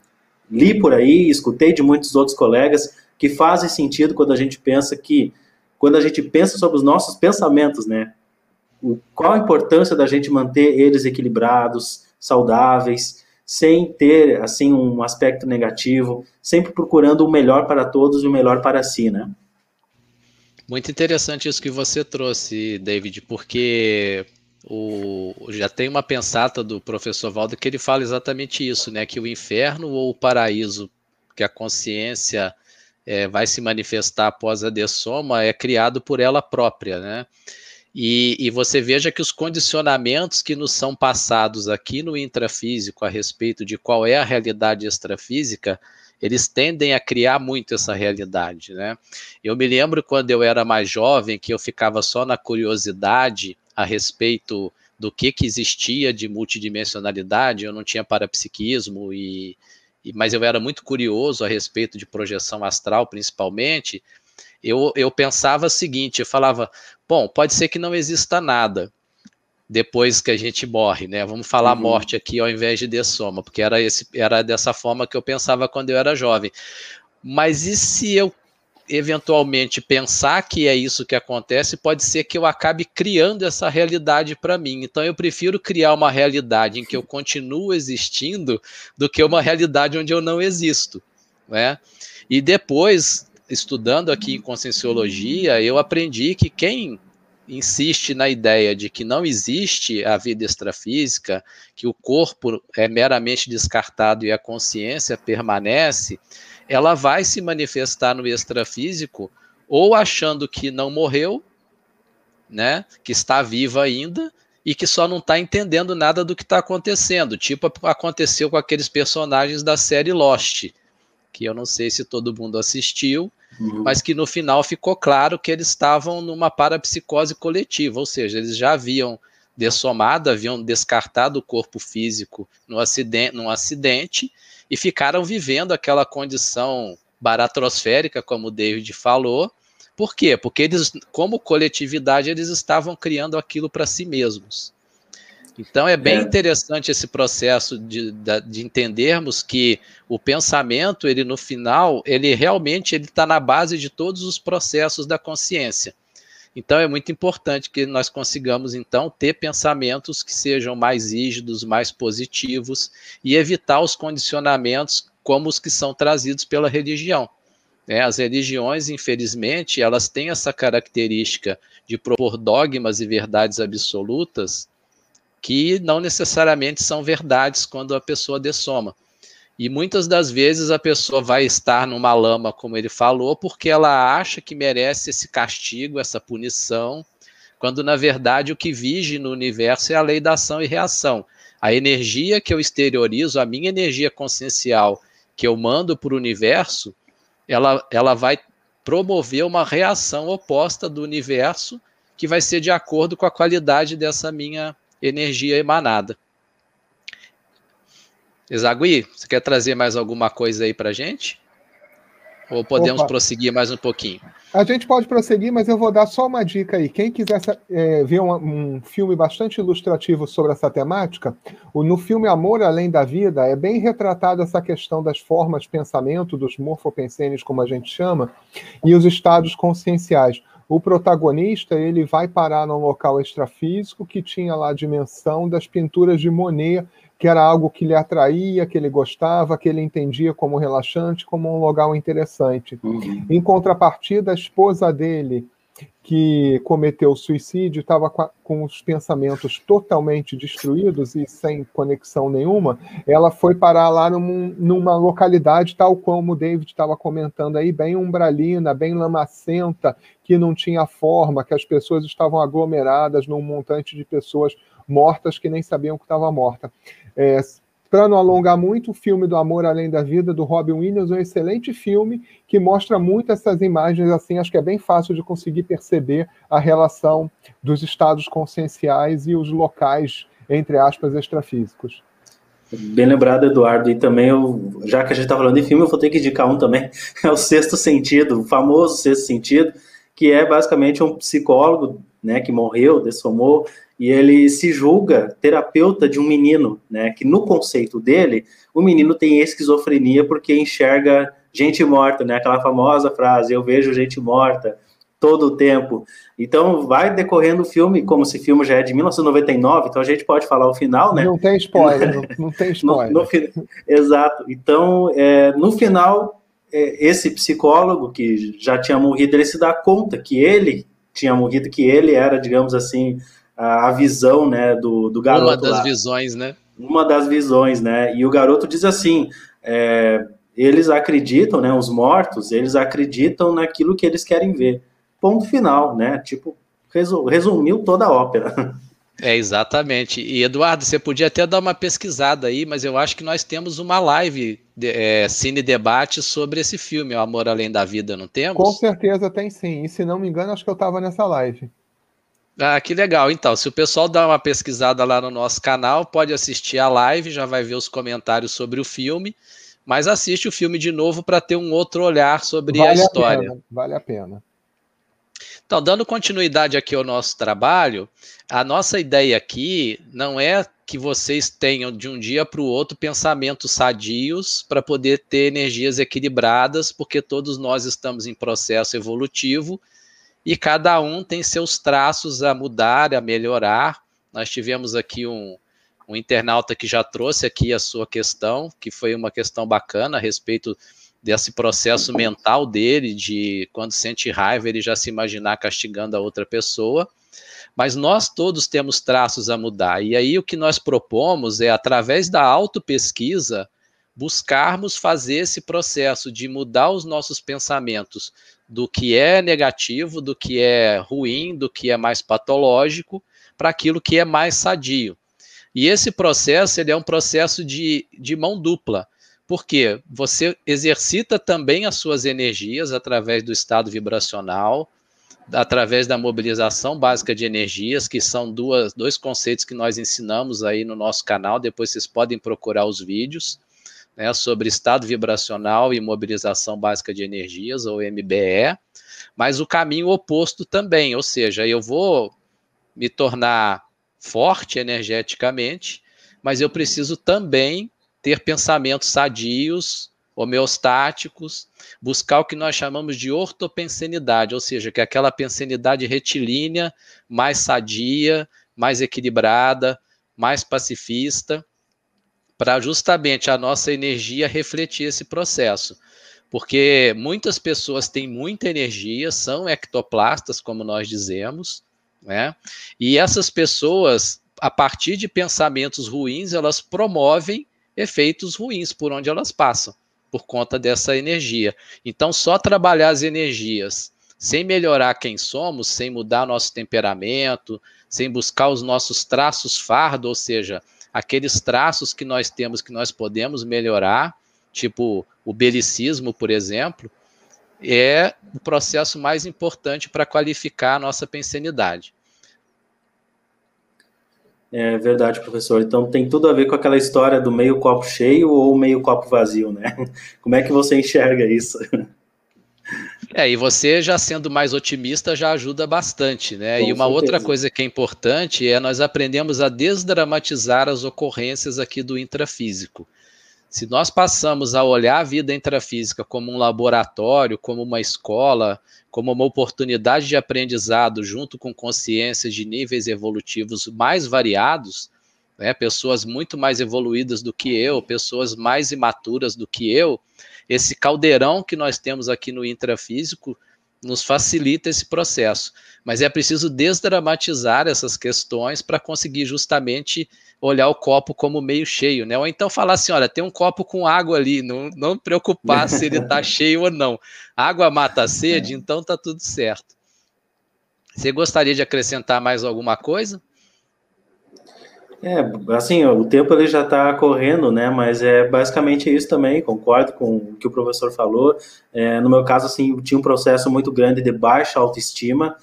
[SPEAKER 2] li por aí, escutei de muitos outros colegas que fazem sentido quando a gente pensa que, quando a gente pensa sobre os nossos pensamentos, né? O, qual a importância da gente manter eles equilibrados, saudáveis, sem ter assim um aspecto negativo, sempre procurando o melhor para todos e o melhor para si, né?
[SPEAKER 1] Muito interessante isso que você trouxe, David, porque o, já tem uma pensata do professor Valdo que ele fala exatamente isso, né? Que o inferno ou o paraíso, que a consciência é, vai se manifestar após a dessoma, é criado por ela própria, né? E, e, você veja que os condicionamentos que nos são passados aqui no intrafísico a respeito de qual é a realidade extrafísica, eles tendem a criar muito essa realidade, né? Eu me lembro quando eu era mais jovem que eu ficava só na curiosidade a respeito do que, que existia de multidimensionalidade, eu não tinha parapsiquismo, e, e, mas eu era muito curioso a respeito de projeção astral, principalmente. Eu, eu pensava o seguinte: eu falava, bom, pode ser que não exista nada, depois que a gente morre, né? Vamos falar uhum. morte aqui ao invés de dessoma, porque era, esse, era dessa forma que eu pensava quando eu era jovem. Mas e se eu eventualmente pensar que é isso que acontece, pode ser que eu acabe criando essa realidade para mim. Então eu prefiro criar uma realidade em que eu continuo existindo do que uma realidade onde eu não existo, né? E depois, estudando aqui em conscienciologia, eu aprendi que quem insiste na ideia de que não existe a vida extrafísica, que o corpo é meramente descartado e a consciência permanece, ela vai se manifestar no extrafísico ou achando que não morreu, né, que está viva ainda e que só não está entendendo nada do que está acontecendo, tipo aconteceu com aqueles personagens da série Lost, que eu não sei se todo mundo assistiu, uhum. mas que no final ficou claro que eles estavam numa parapsicose coletiva, ou seja, eles já haviam dessomado, haviam descartado o corpo físico no acidente, num acidente e ficaram vivendo aquela condição baratrosférica, como o David falou. Por quê? Porque eles, como coletividade, eles estavam criando aquilo para si mesmos. Então é bem é. interessante esse processo de, de, entendermos que o pensamento, ele no final, ele realmente ele está na base de todos os processos da consciência. Então é muito importante que nós consigamos então ter pensamentos que sejam mais rígidos, mais positivos e evitar os condicionamentos como os que são trazidos pela religião. É, as religiões, infelizmente, elas têm essa característica de propor dogmas e verdades absolutas que não necessariamente são verdades quando a pessoa dessoma. E muitas das vezes a pessoa vai estar numa lama, como ele falou, porque ela acha que merece esse castigo, essa punição, quando na verdade o que vige no universo é a lei da ação e reação. A energia que eu exteriorizo, a minha energia consciencial que eu mando para o universo, ela, ela vai promover uma reação oposta do universo que vai ser de acordo com a qualidade dessa minha energia emanada. Exagui, você quer trazer mais alguma coisa aí para gente? Ou podemos Opa. prosseguir mais um pouquinho?
[SPEAKER 3] A gente pode prosseguir, mas eu vou dar só uma dica aí. Quem quiser é, ver um, um, filme bastante ilustrativo sobre essa temática, no filme Amor Além da Vida, é bem retratado essa questão das formas de pensamento, dos morfopensenes, como a gente chama, e os estados conscienciais o protagonista ele vai parar num local extrafísico que tinha lá a dimensão das pinturas de Monet, que era algo que lhe atraía, que ele gostava, que ele entendia como relaxante, como um lugar interessante. Uhum. Em contrapartida, a esposa dele que cometeu suicídio estava com os pensamentos totalmente destruídos e sem conexão nenhuma, ela foi parar lá num, numa localidade tal como o David estava comentando aí, bem umbralina, bem lamacenta, que não tinha forma, que as pessoas estavam aglomeradas num montante de pessoas mortas que nem sabiam que estava morta. É, para não alongar muito, o filme do Amor Além da Vida, do Robin Williams, é um excelente filme que mostra muito essas imagens, assim, acho que é bem fácil de conseguir perceber a relação dos estados conscienciais e os locais, entre aspas, extrafísicos.
[SPEAKER 2] Bem lembrado, Eduardo, e também, eu, já que a gente está falando de filme, eu vou ter que indicar um também, é o Sexto Sentido, o famoso Sexto Sentido, que é basicamente um psicólogo, né, que morreu, dessomou, e ele se julga terapeuta de um menino, né, que no conceito dele, o menino tem esquizofrenia porque enxerga gente morta, né, aquela famosa frase, eu vejo gente morta todo o tempo. Então, vai decorrendo o filme, como se o filme já é de 1999, então a gente pode falar o final, né?
[SPEAKER 3] Não tem spoiler, não, não tem spoiler.
[SPEAKER 2] no, no, exato. Então, é, no final, é, esse psicólogo que já tinha morrido, ele se dá conta que ele tinha morrido, que ele era, digamos assim, a, a visão, né, do, do garoto.
[SPEAKER 1] Uma das
[SPEAKER 2] lá.
[SPEAKER 1] visões, né?
[SPEAKER 2] Uma das visões, né? E o garoto diz assim, é, eles acreditam, né, os mortos, eles acreditam naquilo que eles querem ver ponto final, né? Tipo, resumiu toda a ópera.
[SPEAKER 1] É, exatamente. E Eduardo, você podia até dar uma pesquisada aí, mas eu acho que nós temos uma live de, é, cine debate sobre esse filme, O Amor Além da Vida, não temos?
[SPEAKER 3] Com certeza tem sim. E se não me engano, acho que eu estava nessa live.
[SPEAKER 1] Ah, que legal. Então, se o pessoal dá uma pesquisada lá no nosso canal, pode assistir a live, já vai ver os comentários sobre o filme, mas assiste o filme de novo para ter um outro olhar sobre vale a história.
[SPEAKER 3] A pena, vale a pena.
[SPEAKER 1] Então, dando continuidade aqui ao nosso trabalho, a nossa ideia aqui não é que vocês tenham de um dia para o outro pensamentos sadios para poder ter energias equilibradas, porque todos nós estamos em processo evolutivo e cada um tem seus traços a mudar, a melhorar. Nós tivemos aqui um, um internauta que já trouxe aqui a sua questão, que foi uma questão bacana a respeito desse processo mental dele, de quando sente raiva, ele já se imaginar castigando a outra pessoa. Mas nós todos temos traços a mudar. E aí o que nós propomos é, através da autopesquisa, buscarmos fazer esse processo de mudar os nossos pensamentos do que é negativo, do que é ruim, do que é mais patológico, para aquilo que é mais sadio. E esse processo ele é um processo de, de mão dupla porque você exercita também as suas energias através do estado vibracional, através da mobilização básica de energias, que são duas, dois conceitos que nós ensinamos aí no nosso canal. Depois vocês podem procurar os vídeos né, sobre estado vibracional e mobilização básica de energias, ou MBE, mas o caminho oposto também, ou seja, eu vou me tornar forte energeticamente, mas eu preciso também ter pensamentos sadios, homeostáticos, buscar o que nós chamamos de ortopensenidade, ou seja, que é aquela pensenidade retilínea, mais sadia, mais equilibrada, mais pacifista, para justamente a nossa energia refletir esse processo. Porque muitas pessoas têm muita energia, são ectoplastas, como nós dizemos, né? E essas pessoas, a partir de pensamentos ruins, elas promovem efeitos ruins por onde elas passam, por conta dessa energia. Então, só trabalhar as energias sem melhorar quem somos, sem mudar nosso temperamento, sem buscar os nossos traços fardo, ou seja, aqueles traços que nós temos que nós podemos melhorar, tipo o belicismo, por exemplo, é o processo mais importante para qualificar a nossa pensenidade.
[SPEAKER 2] É verdade, professor. Então tem tudo a ver com aquela história do meio copo cheio ou meio copo vazio, né? Como é que você enxerga isso?
[SPEAKER 1] É, e você já sendo mais otimista já ajuda bastante, né? Com e uma certeza. outra coisa que é importante é nós aprendemos a desdramatizar as ocorrências aqui do intrafísico. Se nós passamos a olhar a vida intrafísica como um laboratório, como uma escola, como uma oportunidade de aprendizado junto com consciência de níveis evolutivos mais variados, né, pessoas muito mais evoluídas do que eu, pessoas mais imaturas do que eu, esse caldeirão que nós temos aqui no intrafísico nos facilita esse processo. Mas é preciso desdramatizar essas questões para conseguir justamente olhar o copo como meio cheio, né? Ou então falar assim, olha, tem um copo com água ali, não, não preocupar se ele está cheio ou não. Água mata a sede, então tá tudo certo. Você gostaria de acrescentar mais alguma coisa?
[SPEAKER 2] É, assim, o tempo ele já está correndo, né? Mas é basicamente isso também. Concordo com o que o professor falou. É, no meu caso, assim, tinha um processo muito grande de baixa autoestima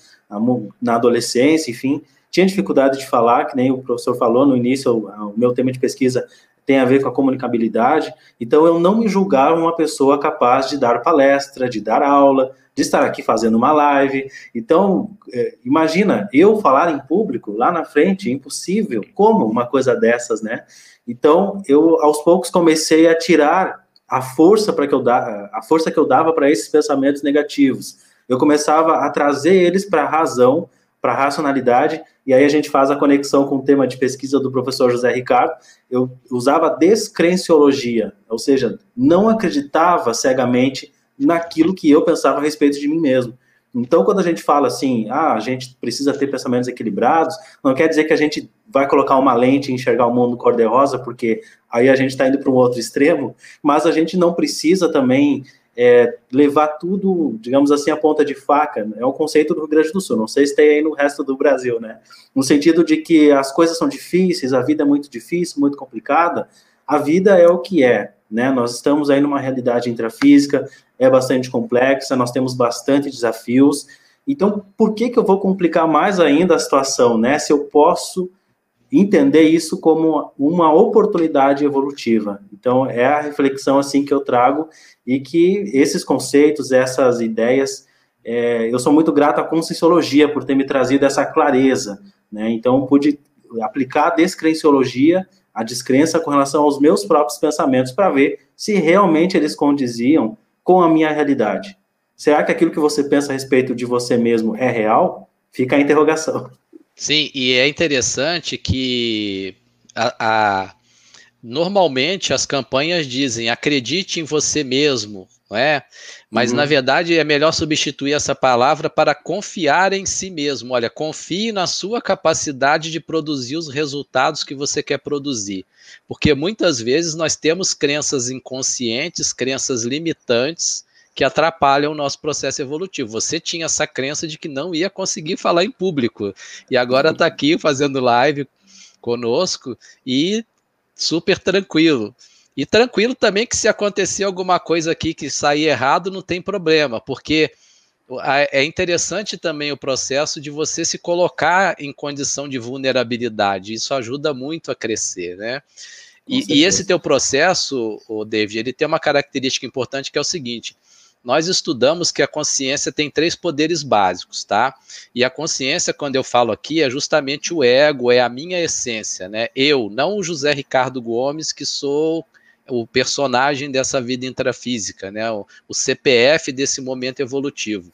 [SPEAKER 2] na adolescência, enfim tinha dificuldade de falar, que nem o professor falou no início, o, meu tema de pesquisa tem a ver com a comunicabilidade. Então, eu não me julgava uma pessoa capaz de dar palestra, de dar aula, de estar aqui fazendo uma live. Então, é, imagina, eu falar em público lá na frente, impossível. Como uma coisa dessas, né? Então, eu aos poucos comecei a tirar a força para que eu da, a força que eu dava para esses pensamentos negativos. Eu começava a trazer eles para a razão, para a racionalidade, e aí a gente faz a conexão com o tema de pesquisa do professor José Ricardo. Eu usava descrenciologia, ou seja, não acreditava cegamente naquilo que eu pensava a respeito de mim mesmo. Então, quando a gente fala assim, ah, a gente precisa ter pensamentos equilibrados, não quer dizer que a gente vai colocar uma lente e enxergar o mundo cor-de-rosa, porque aí a gente está indo para um outro extremo, mas a gente não precisa também é, levar tudo, digamos assim, a ponta de faca. Né? É um conceito do Rio Grande do Sul, não sei se tem aí no resto do Brasil, né? No sentido de que as coisas são difíceis, a vida é muito difícil, muito complicada, a vida é o que é, né? Nós estamos aí numa realidade intrafísica, é bastante complexa, nós temos bastante desafios. Então, por que que eu vou complicar mais ainda a situação, né? Se eu posso entender isso como uma oportunidade evolutiva. Então, é a reflexão assim que eu trago e que esses conceitos, essas ideias, é, eu sou muito grato à Conscienciologia por ter me trazido essa clareza, né? Então, pude aplicar a descrenciologia a descrença com relação aos meus próprios pensamentos para ver se realmente eles condiziam com a minha realidade. Será que aquilo que você pensa a respeito de você mesmo é real? Fica a interrogação.
[SPEAKER 1] Sim, e é interessante que a, a normalmente as campanhas dizem acredite em você mesmo, não é? Mas uhum. na verdade é melhor substituir essa palavra para confiar em si mesmo. Olha, confie na sua capacidade de produzir os resultados que você quer produzir. Porque muitas vezes nós temos crenças inconscientes, crenças limitantes que atrapalham o nosso processo evolutivo. Você tinha essa crença de que não ia conseguir falar em público e agora está aqui fazendo live conosco e super tranquilo. E tranquilo também que se acontecer alguma coisa aqui que sair errado, não tem problema, porque é interessante também o processo de você se colocar em condição de vulnerabilidade. Isso ajuda muito a crescer, né? E, e, esse teu processo, o David, ele tem uma característica importante que é o seguinte: nós estudamos que a consciência tem três poderes básicos, tá? E a consciência, quando eu falo aqui, é justamente o ego, é a minha essência, né? Eu, não o José Ricardo Gomes, que sou o personagem dessa vida intrafísica, né? O, o CPF desse momento evolutivo.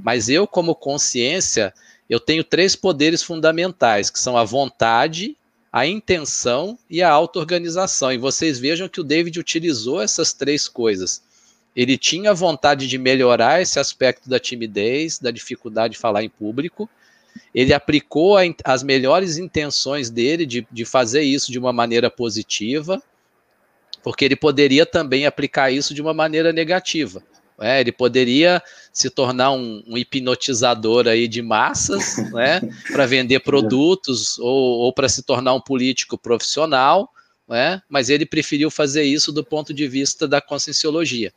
[SPEAKER 1] Mas eu, como consciência, eu tenho três poderes fundamentais, que são a vontade, a intenção e a auto-organização. E vocês vejam que o David utilizou essas três coisas ele tinha vontade de melhorar esse aspecto da timidez, da dificuldade de falar em público. Ele aplicou a, as melhores intenções dele de, de fazer isso de uma maneira positiva, porque ele poderia também aplicar isso de uma maneira negativa. É, ele poderia se tornar um, um, hipnotizador aí de massas, né, para vender produtos ou, ou para se tornar um político profissional, né, mas ele preferiu fazer isso do ponto de vista da conscienciologia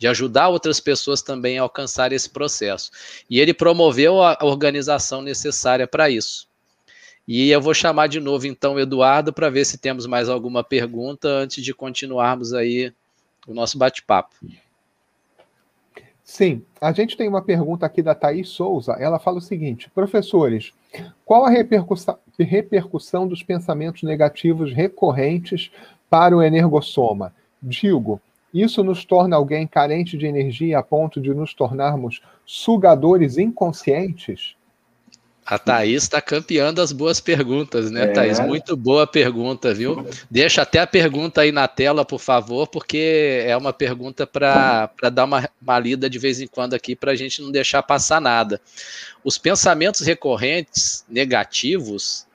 [SPEAKER 1] de ajudar outras pessoas também a alcançar esse processo. E ele promoveu a organização necessária para isso. E eu vou chamar de novo então Eduardo para ver se temos mais alguma pergunta antes de continuarmos aí o nosso bate-papo.
[SPEAKER 3] Sim, a gente tem uma pergunta aqui da Thaís Souza. Ela fala o seguinte: professores, qual a repercussão, repercussão dos pensamentos negativos recorrentes para o energossoma? Digo, isso nos torna alguém carente de energia a ponto de nos tornarmos sugadores inconscientes?
[SPEAKER 1] A Thaís está campeando as boas perguntas, né, é. Thaís? Muito boa pergunta, viu? Deixa até a pergunta aí na tela, por favor, porque é uma pergunta para dar uma, uma lida de vez em quando aqui, para a gente não deixar passar nada. Os pensamentos recorrentes negativos,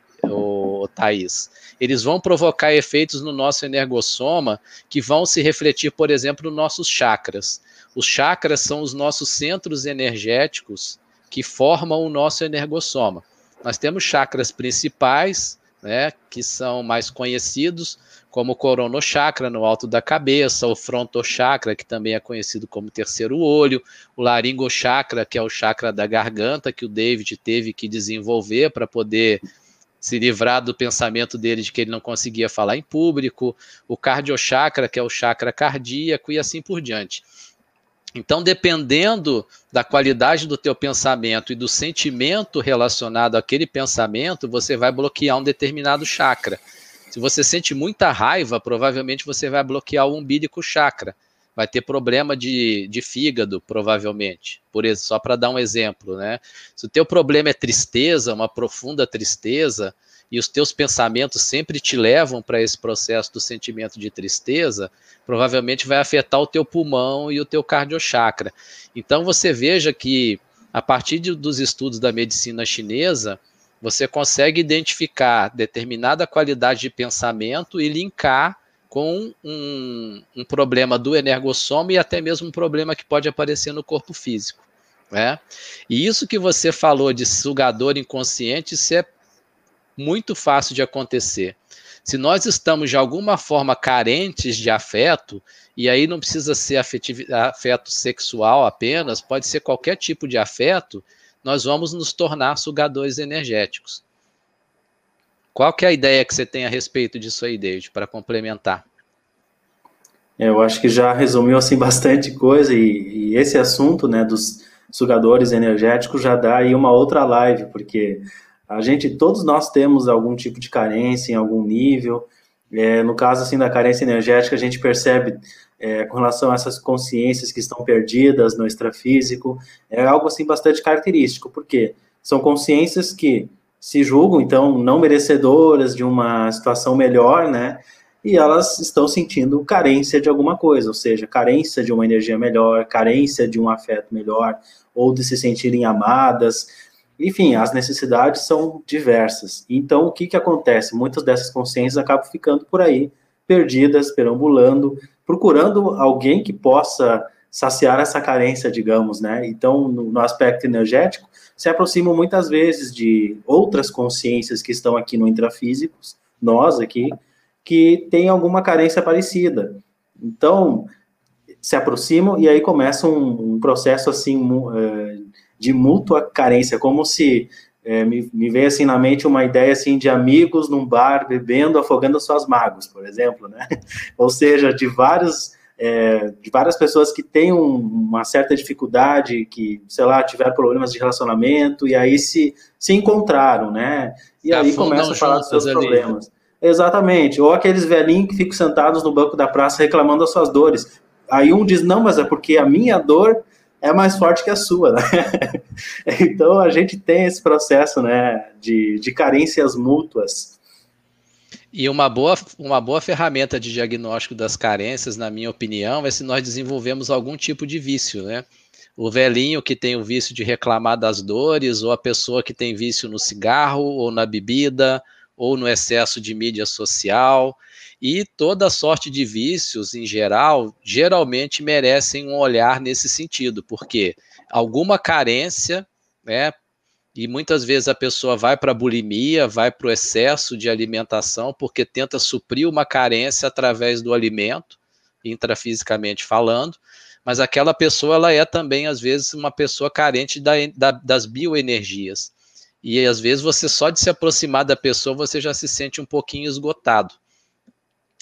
[SPEAKER 1] o Thaís, eles vão provocar efeitos no nosso energossoma que vão se refletir, por exemplo, nos nossos chakras. Os chakras são os nossos centros energéticos que formam o nosso energossoma. Nós temos chakras principais, né, que são mais conhecidos, como o coronochakra no alto da cabeça, o frontochakra, que também é conhecido como terceiro olho, o laringochakra, que é o chakra da garganta, que o David teve que desenvolver para poder se livrar do pensamento dele de que ele não conseguia falar em público, o cardiochakra, que é o chakra cardíaco, e assim por diante. Então, dependendo da qualidade do teu pensamento e do sentimento relacionado àquele pensamento, você vai bloquear um determinado chakra. Se você sente muita raiva, provavelmente você vai bloquear o umbilico chakra. Vai ter problema de, de fígado, provavelmente. Por isso, só para dar um exemplo, né? Se o teu problema é tristeza, uma profunda tristeza, e os teus pensamentos sempre te levam para esse processo do sentimento de tristeza, provavelmente vai afetar o teu pulmão e o teu cardiochakra. Então você veja que a partir de, dos estudos da medicina chinesa, você consegue identificar determinada qualidade de pensamento e linkar com um, um problema do energossoma e até mesmo um problema que pode aparecer no corpo físico. Né? E isso que você falou de sugador inconsciente, isso é muito fácil de acontecer. Se nós estamos de alguma forma carentes de afeto, e aí não precisa ser afeto sexual apenas, pode ser qualquer tipo de afeto, nós vamos nos tornar sugadores energéticos. Qual que é a ideia que você tem a respeito disso aí, David, para complementar?
[SPEAKER 2] É, eu acho que já resumiu assim bastante coisa e, e, esse assunto, né, dos sugadores energéticos já dá aí uma outra live, porque a gente, todos nós temos algum tipo de carência em algum nível. É, no caso assim da carência energética, a gente percebe é, com relação a essas consciências que estão perdidas no extrafísico, é algo assim bastante característico, porque são consciências que se julgam então não merecedoras de uma situação melhor, né? E elas estão sentindo carência de alguma coisa, ou seja, carência de uma energia melhor, carência de um afeto melhor, ou de se sentirem amadas, enfim, as necessidades são diversas. Então, o que, que acontece? Muitas dessas consciências acabam ficando por aí, perdidas, perambulando, procurando alguém que possa saciar essa carência, digamos, né? Então, no, no, aspecto energético, se aproximam muitas vezes de outras consciências que estão aqui no intrafísicos, nós aqui, que têm alguma carência parecida. Então, se aproximam e aí começa um, um processo assim uh, de mútua carência, como se é, me, me assim na mente uma ideia assim de amigos num bar bebendo, afogando suas mágoas, por exemplo, né? Ou seja, de vários é, de várias pessoas que têm um, uma certa dificuldade, que sei lá tiveram problemas de relacionamento e aí se se encontraram, né? E aí começam a falar dos seus ali. problemas. Exatamente. Ou aqueles velhinhos que ficam sentados no banco da praça reclamando das suas dores. Aí um diz não, mas é porque a minha dor é mais forte que a sua, né? então a gente tem esse processo, né, de, de carências mútuas.
[SPEAKER 1] E uma boa, uma boa ferramenta de diagnóstico das carências, na minha opinião, é se nós desenvolvemos algum tipo de vício, né? O velhinho que tem o vício de reclamar das dores, ou a pessoa que tem vício no cigarro, ou na bebida, ou no excesso de mídia social, e toda sorte de vícios, em geral, geralmente merecem um olhar nesse sentido, porque alguma carência, né? E muitas vezes a pessoa vai para a bulimia, vai para o excesso de alimentação, porque tenta suprir uma carência através do alimento, intrafisicamente falando, mas aquela pessoa ela é também, às vezes, uma pessoa carente da, da, das bioenergias. E às vezes você só de se aproximar da pessoa, você já se sente um pouquinho esgotado.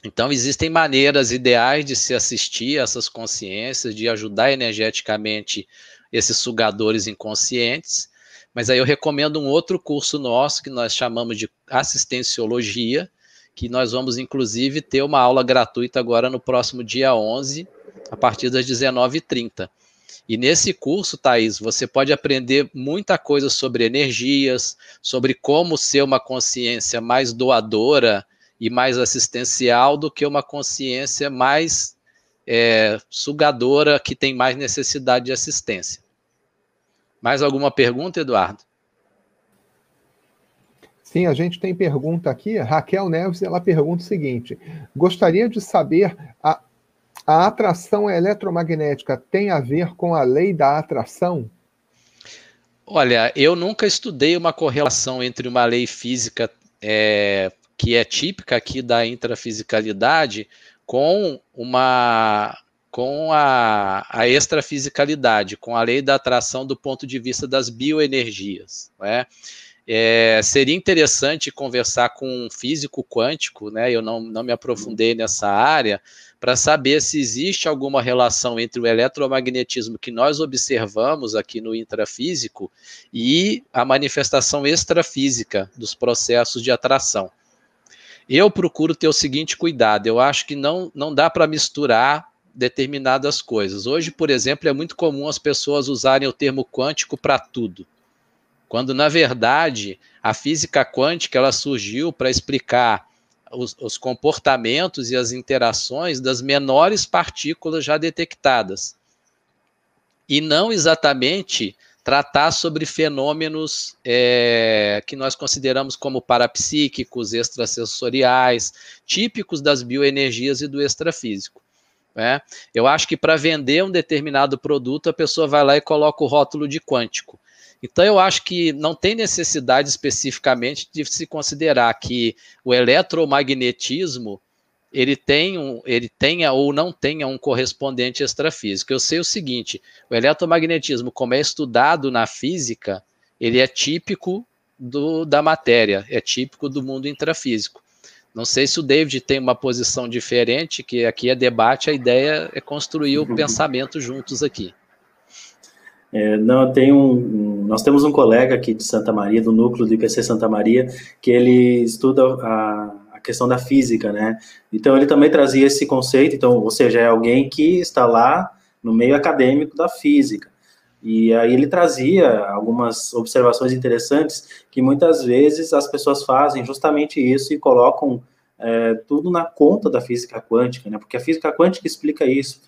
[SPEAKER 1] Então, existem maneiras ideais de se assistir a essas consciências, de ajudar energeticamente esses sugadores inconscientes. Mas aí eu recomendo um outro curso nosso que nós chamamos de assistenciologia, que nós vamos inclusive ter uma aula gratuita agora no próximo dia 11, a partir das 19h30. E nesse curso, Thaís, você pode aprender muita coisa sobre energias, sobre como ser uma consciência mais doadora e mais assistencial do que uma consciência mais é, sugadora que tem mais necessidade de assistência. Mais alguma pergunta, Eduardo?
[SPEAKER 3] Sim, a gente tem pergunta aqui. Raquel Neves, ela pergunta o seguinte: gostaria de saber a, a atração eletromagnética tem a ver com a lei da atração?
[SPEAKER 1] Olha, eu nunca estudei uma correlação entre uma lei física é, que é típica aqui da intrafisicalidade, com uma com a, a extrafisicalidade, com a lei da atração do ponto de vista das bioenergias. Né? É, seria interessante conversar com um físico quântico, né? Eu não, não me aprofundei nessa área, para saber se existe alguma relação entre o eletromagnetismo que nós observamos aqui no intrafísico e a manifestação extrafísica dos processos de atração. Eu procuro ter o seguinte cuidado: eu acho que não, não dá para misturar determinadas coisas. Hoje, por exemplo, é muito comum as pessoas usarem o termo quântico para tudo, quando na verdade a física quântica ela surgiu para explicar os, os comportamentos e as interações das menores partículas já detectadas. E não exatamente tratar sobre fenômenos é, que nós consideramos como parapsíquicos, extrasensoriais, típicos das bioenergias e do extrafísico. Né? Eu acho que para vender um determinado produto, a pessoa vai lá e coloca o rótulo de quântico. Então, eu acho que não tem necessidade especificamente de se considerar que o eletromagnetismo ele tem um, ele tenha ou não tenha um correspondente extrafísico. Eu sei o seguinte: o eletromagnetismo, como é estudado na física, ele é típico do, da matéria, é típico do mundo intrafísico. Não sei se o David tem uma posição diferente, que aqui é debate, a ideia é construir o pensamento juntos aqui.
[SPEAKER 2] É, não, tem um, nós temos um colega aqui de Santa Maria, do núcleo do IPC Santa Maria, que ele estuda a, a questão da física, né? Então ele também trazia esse conceito, então, ou seja, é alguém que está lá no meio acadêmico da física. E aí ele trazia algumas observações interessantes que muitas vezes as pessoas fazem justamente isso e colocam é, tudo na conta da física quântica, né? Porque a física quântica explica isso.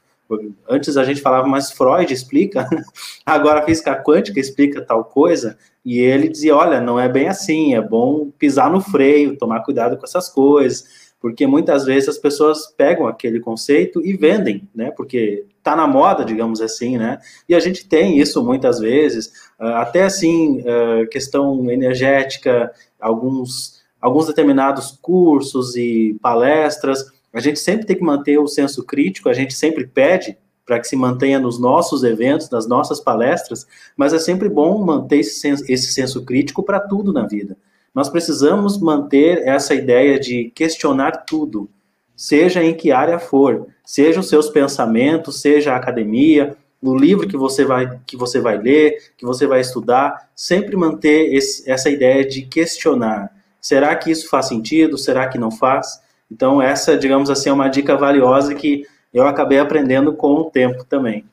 [SPEAKER 2] Antes a gente falava, mas Freud explica, agora a física quântica explica tal coisa, e ele dizia: olha, não é bem assim, é bom pisar no freio, tomar cuidado com essas coisas, porque muitas vezes as pessoas pegam aquele conceito e vendem, né? Porque tá na moda, digamos assim, né? E a gente tem isso muitas vezes, ah, até assim, ah, questão energética, alguns, alguns determinados cursos e palestras a gente sempre tem que manter o senso crítico, a gente sempre pede para que se mantenha nos nossos eventos, nas nossas palestras, mas é sempre bom manter esse senso, esse senso crítico para tudo na vida. Nós precisamos manter essa ideia de questionar tudo, seja em que área for, seja os seus pensamentos, seja a academia, o livro que você vai, que você vai ler, que você vai estudar, sempre manter esse, essa ideia de questionar. Será que isso faz sentido? Será que não faz? Então, essa, digamos assim, é uma dica valiosa que eu acabei aprendendo com o tempo também.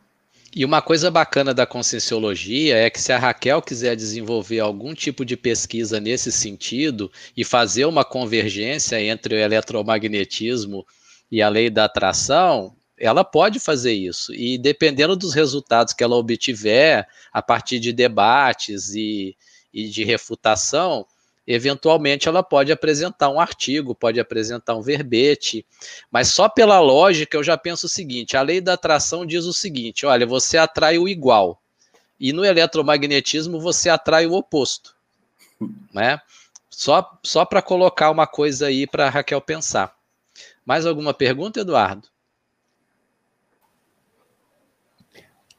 [SPEAKER 1] E uma coisa bacana da conscienciologia é que se a Raquel quiser desenvolver algum tipo de pesquisa nesse sentido e fazer uma convergência entre o eletromagnetismo e a lei da atração, ela pode fazer isso. E dependendo dos resultados que ela obtiver a partir de debates e, e de refutação, eventualmente ela pode apresentar um artigo, pode apresentar um verbete, mas só pela lógica eu já penso o seguinte: a lei da atração diz o seguinte: olha, você atrai o igual, e no eletromagnetismo você atrai o oposto, né? Só, só para colocar uma coisa aí para Raquel pensar. Mais alguma pergunta, Eduardo?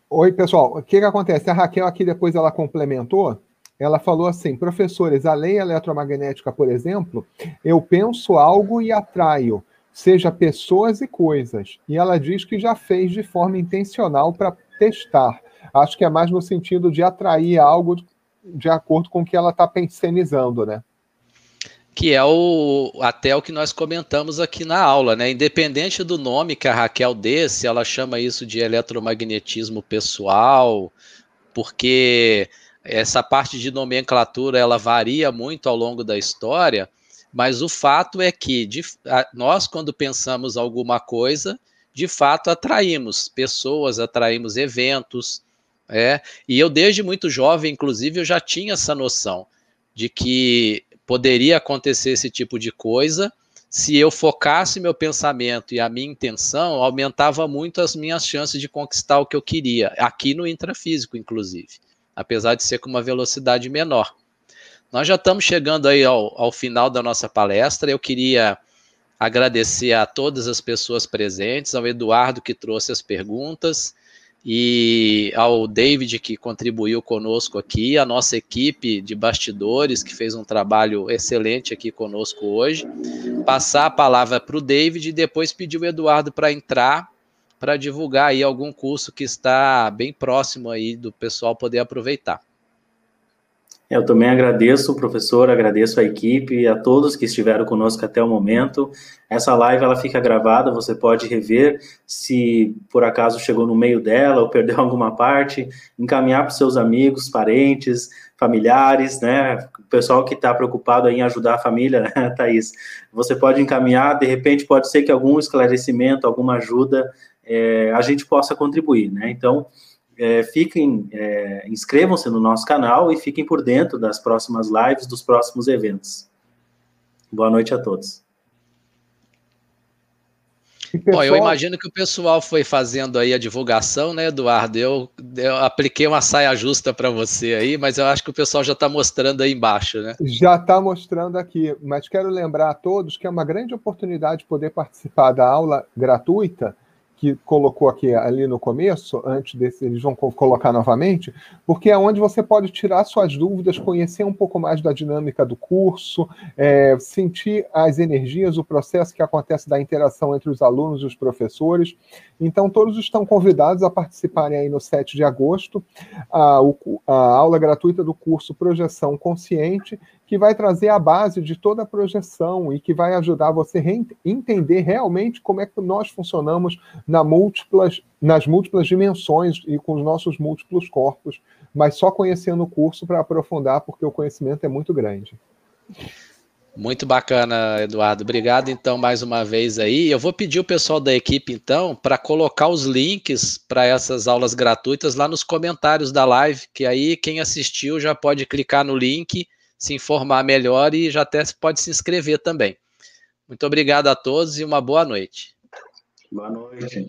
[SPEAKER 3] Oi, pessoal. O que, que acontece? A Raquel aqui depois ela complementou ela falou assim: professores, a lei eletromagnética, por exemplo, eu penso algo e atraio, seja pessoas e coisas. E ela diz que já fez de forma intencional para testar. Acho que é mais no sentido de atrair algo de acordo com o que ela está pensionizando, né?
[SPEAKER 1] que é o até o que nós comentamos aqui na aula, né? Independente do nome que a Raquel dê, se ela chama isso de eletromagnetismo pessoal, porque essa parte de nomenclatura ela varia muito ao longo da história, mas o fato é que de, a, nós, quando pensamos alguma coisa, de fato atraímos pessoas, atraímos eventos. É, e eu, desde muito jovem, inclusive, eu já tinha essa noção de que poderia acontecer esse tipo de coisa se eu focasse meu pensamento e a minha intenção, aumentava muito as minhas chances de conquistar o que eu queria, aqui no intrafísico, inclusive apesar de ser com uma velocidade menor. Nós já estamos chegando aí ao, ao final da nossa palestra. Eu queria agradecer a todas as pessoas presentes, ao Eduardo que trouxe as perguntas e ao David que contribuiu conosco aqui, a nossa equipe de bastidores que fez um trabalho excelente aqui conosco hoje. Passar a palavra para o David e depois pedir o Eduardo para entrar para divulgar aí algum curso que está bem próximo aí do pessoal poder aproveitar.
[SPEAKER 2] Eu também agradeço, professor, agradeço a equipe e a todos que estiveram conosco até o momento. Essa live ela fica gravada, você pode rever se por acaso chegou no meio dela ou perdeu alguma parte, encaminhar para seus amigos, parentes, familiares, né? O pessoal que está preocupado em ajudar a família, né, Thaís? Você pode encaminhar, de repente pode ser que algum esclarecimento, alguma ajuda é, a gente possa contribuir, né? Então, é, fiquem, é, inscrevam-se no nosso canal e fiquem por dentro das próximas lives, dos próximos eventos. Boa noite a todos.
[SPEAKER 1] Pessoal... Bom, eu imagino que o pessoal foi fazendo aí a divulgação, né, Eduardo? Eu, eu apliquei uma saia justa para você aí, mas eu acho que o pessoal já está mostrando aí embaixo, né?
[SPEAKER 3] Já está mostrando aqui, mas quero lembrar a todos que é uma grande oportunidade poder participar da aula gratuita que colocou aqui ali no começo, antes desse, eles vão colocar novamente, porque é onde você pode tirar suas dúvidas, conhecer um pouco mais da dinâmica do curso, é, sentir as energias, o processo que acontece da interação entre os alunos e os professores. Então, todos estão convidados a participarem aí no 7 de agosto, a, a aula gratuita do curso Projeção Consciente, que vai trazer a base de toda a projeção e que vai ajudar você a entender realmente como é que nós funcionamos na múltiplas, nas múltiplas dimensões e com os nossos múltiplos corpos, mas só conhecendo o curso para aprofundar, porque o conhecimento é muito grande.
[SPEAKER 1] Muito bacana, Eduardo. Obrigado então mais uma vez aí. Eu vou pedir o pessoal da equipe então para colocar os links para essas aulas gratuitas lá nos comentários da live, que aí quem assistiu já pode clicar no link se informar melhor e já até pode se inscrever também. Muito obrigado a todos e uma boa noite.
[SPEAKER 2] Boa noite.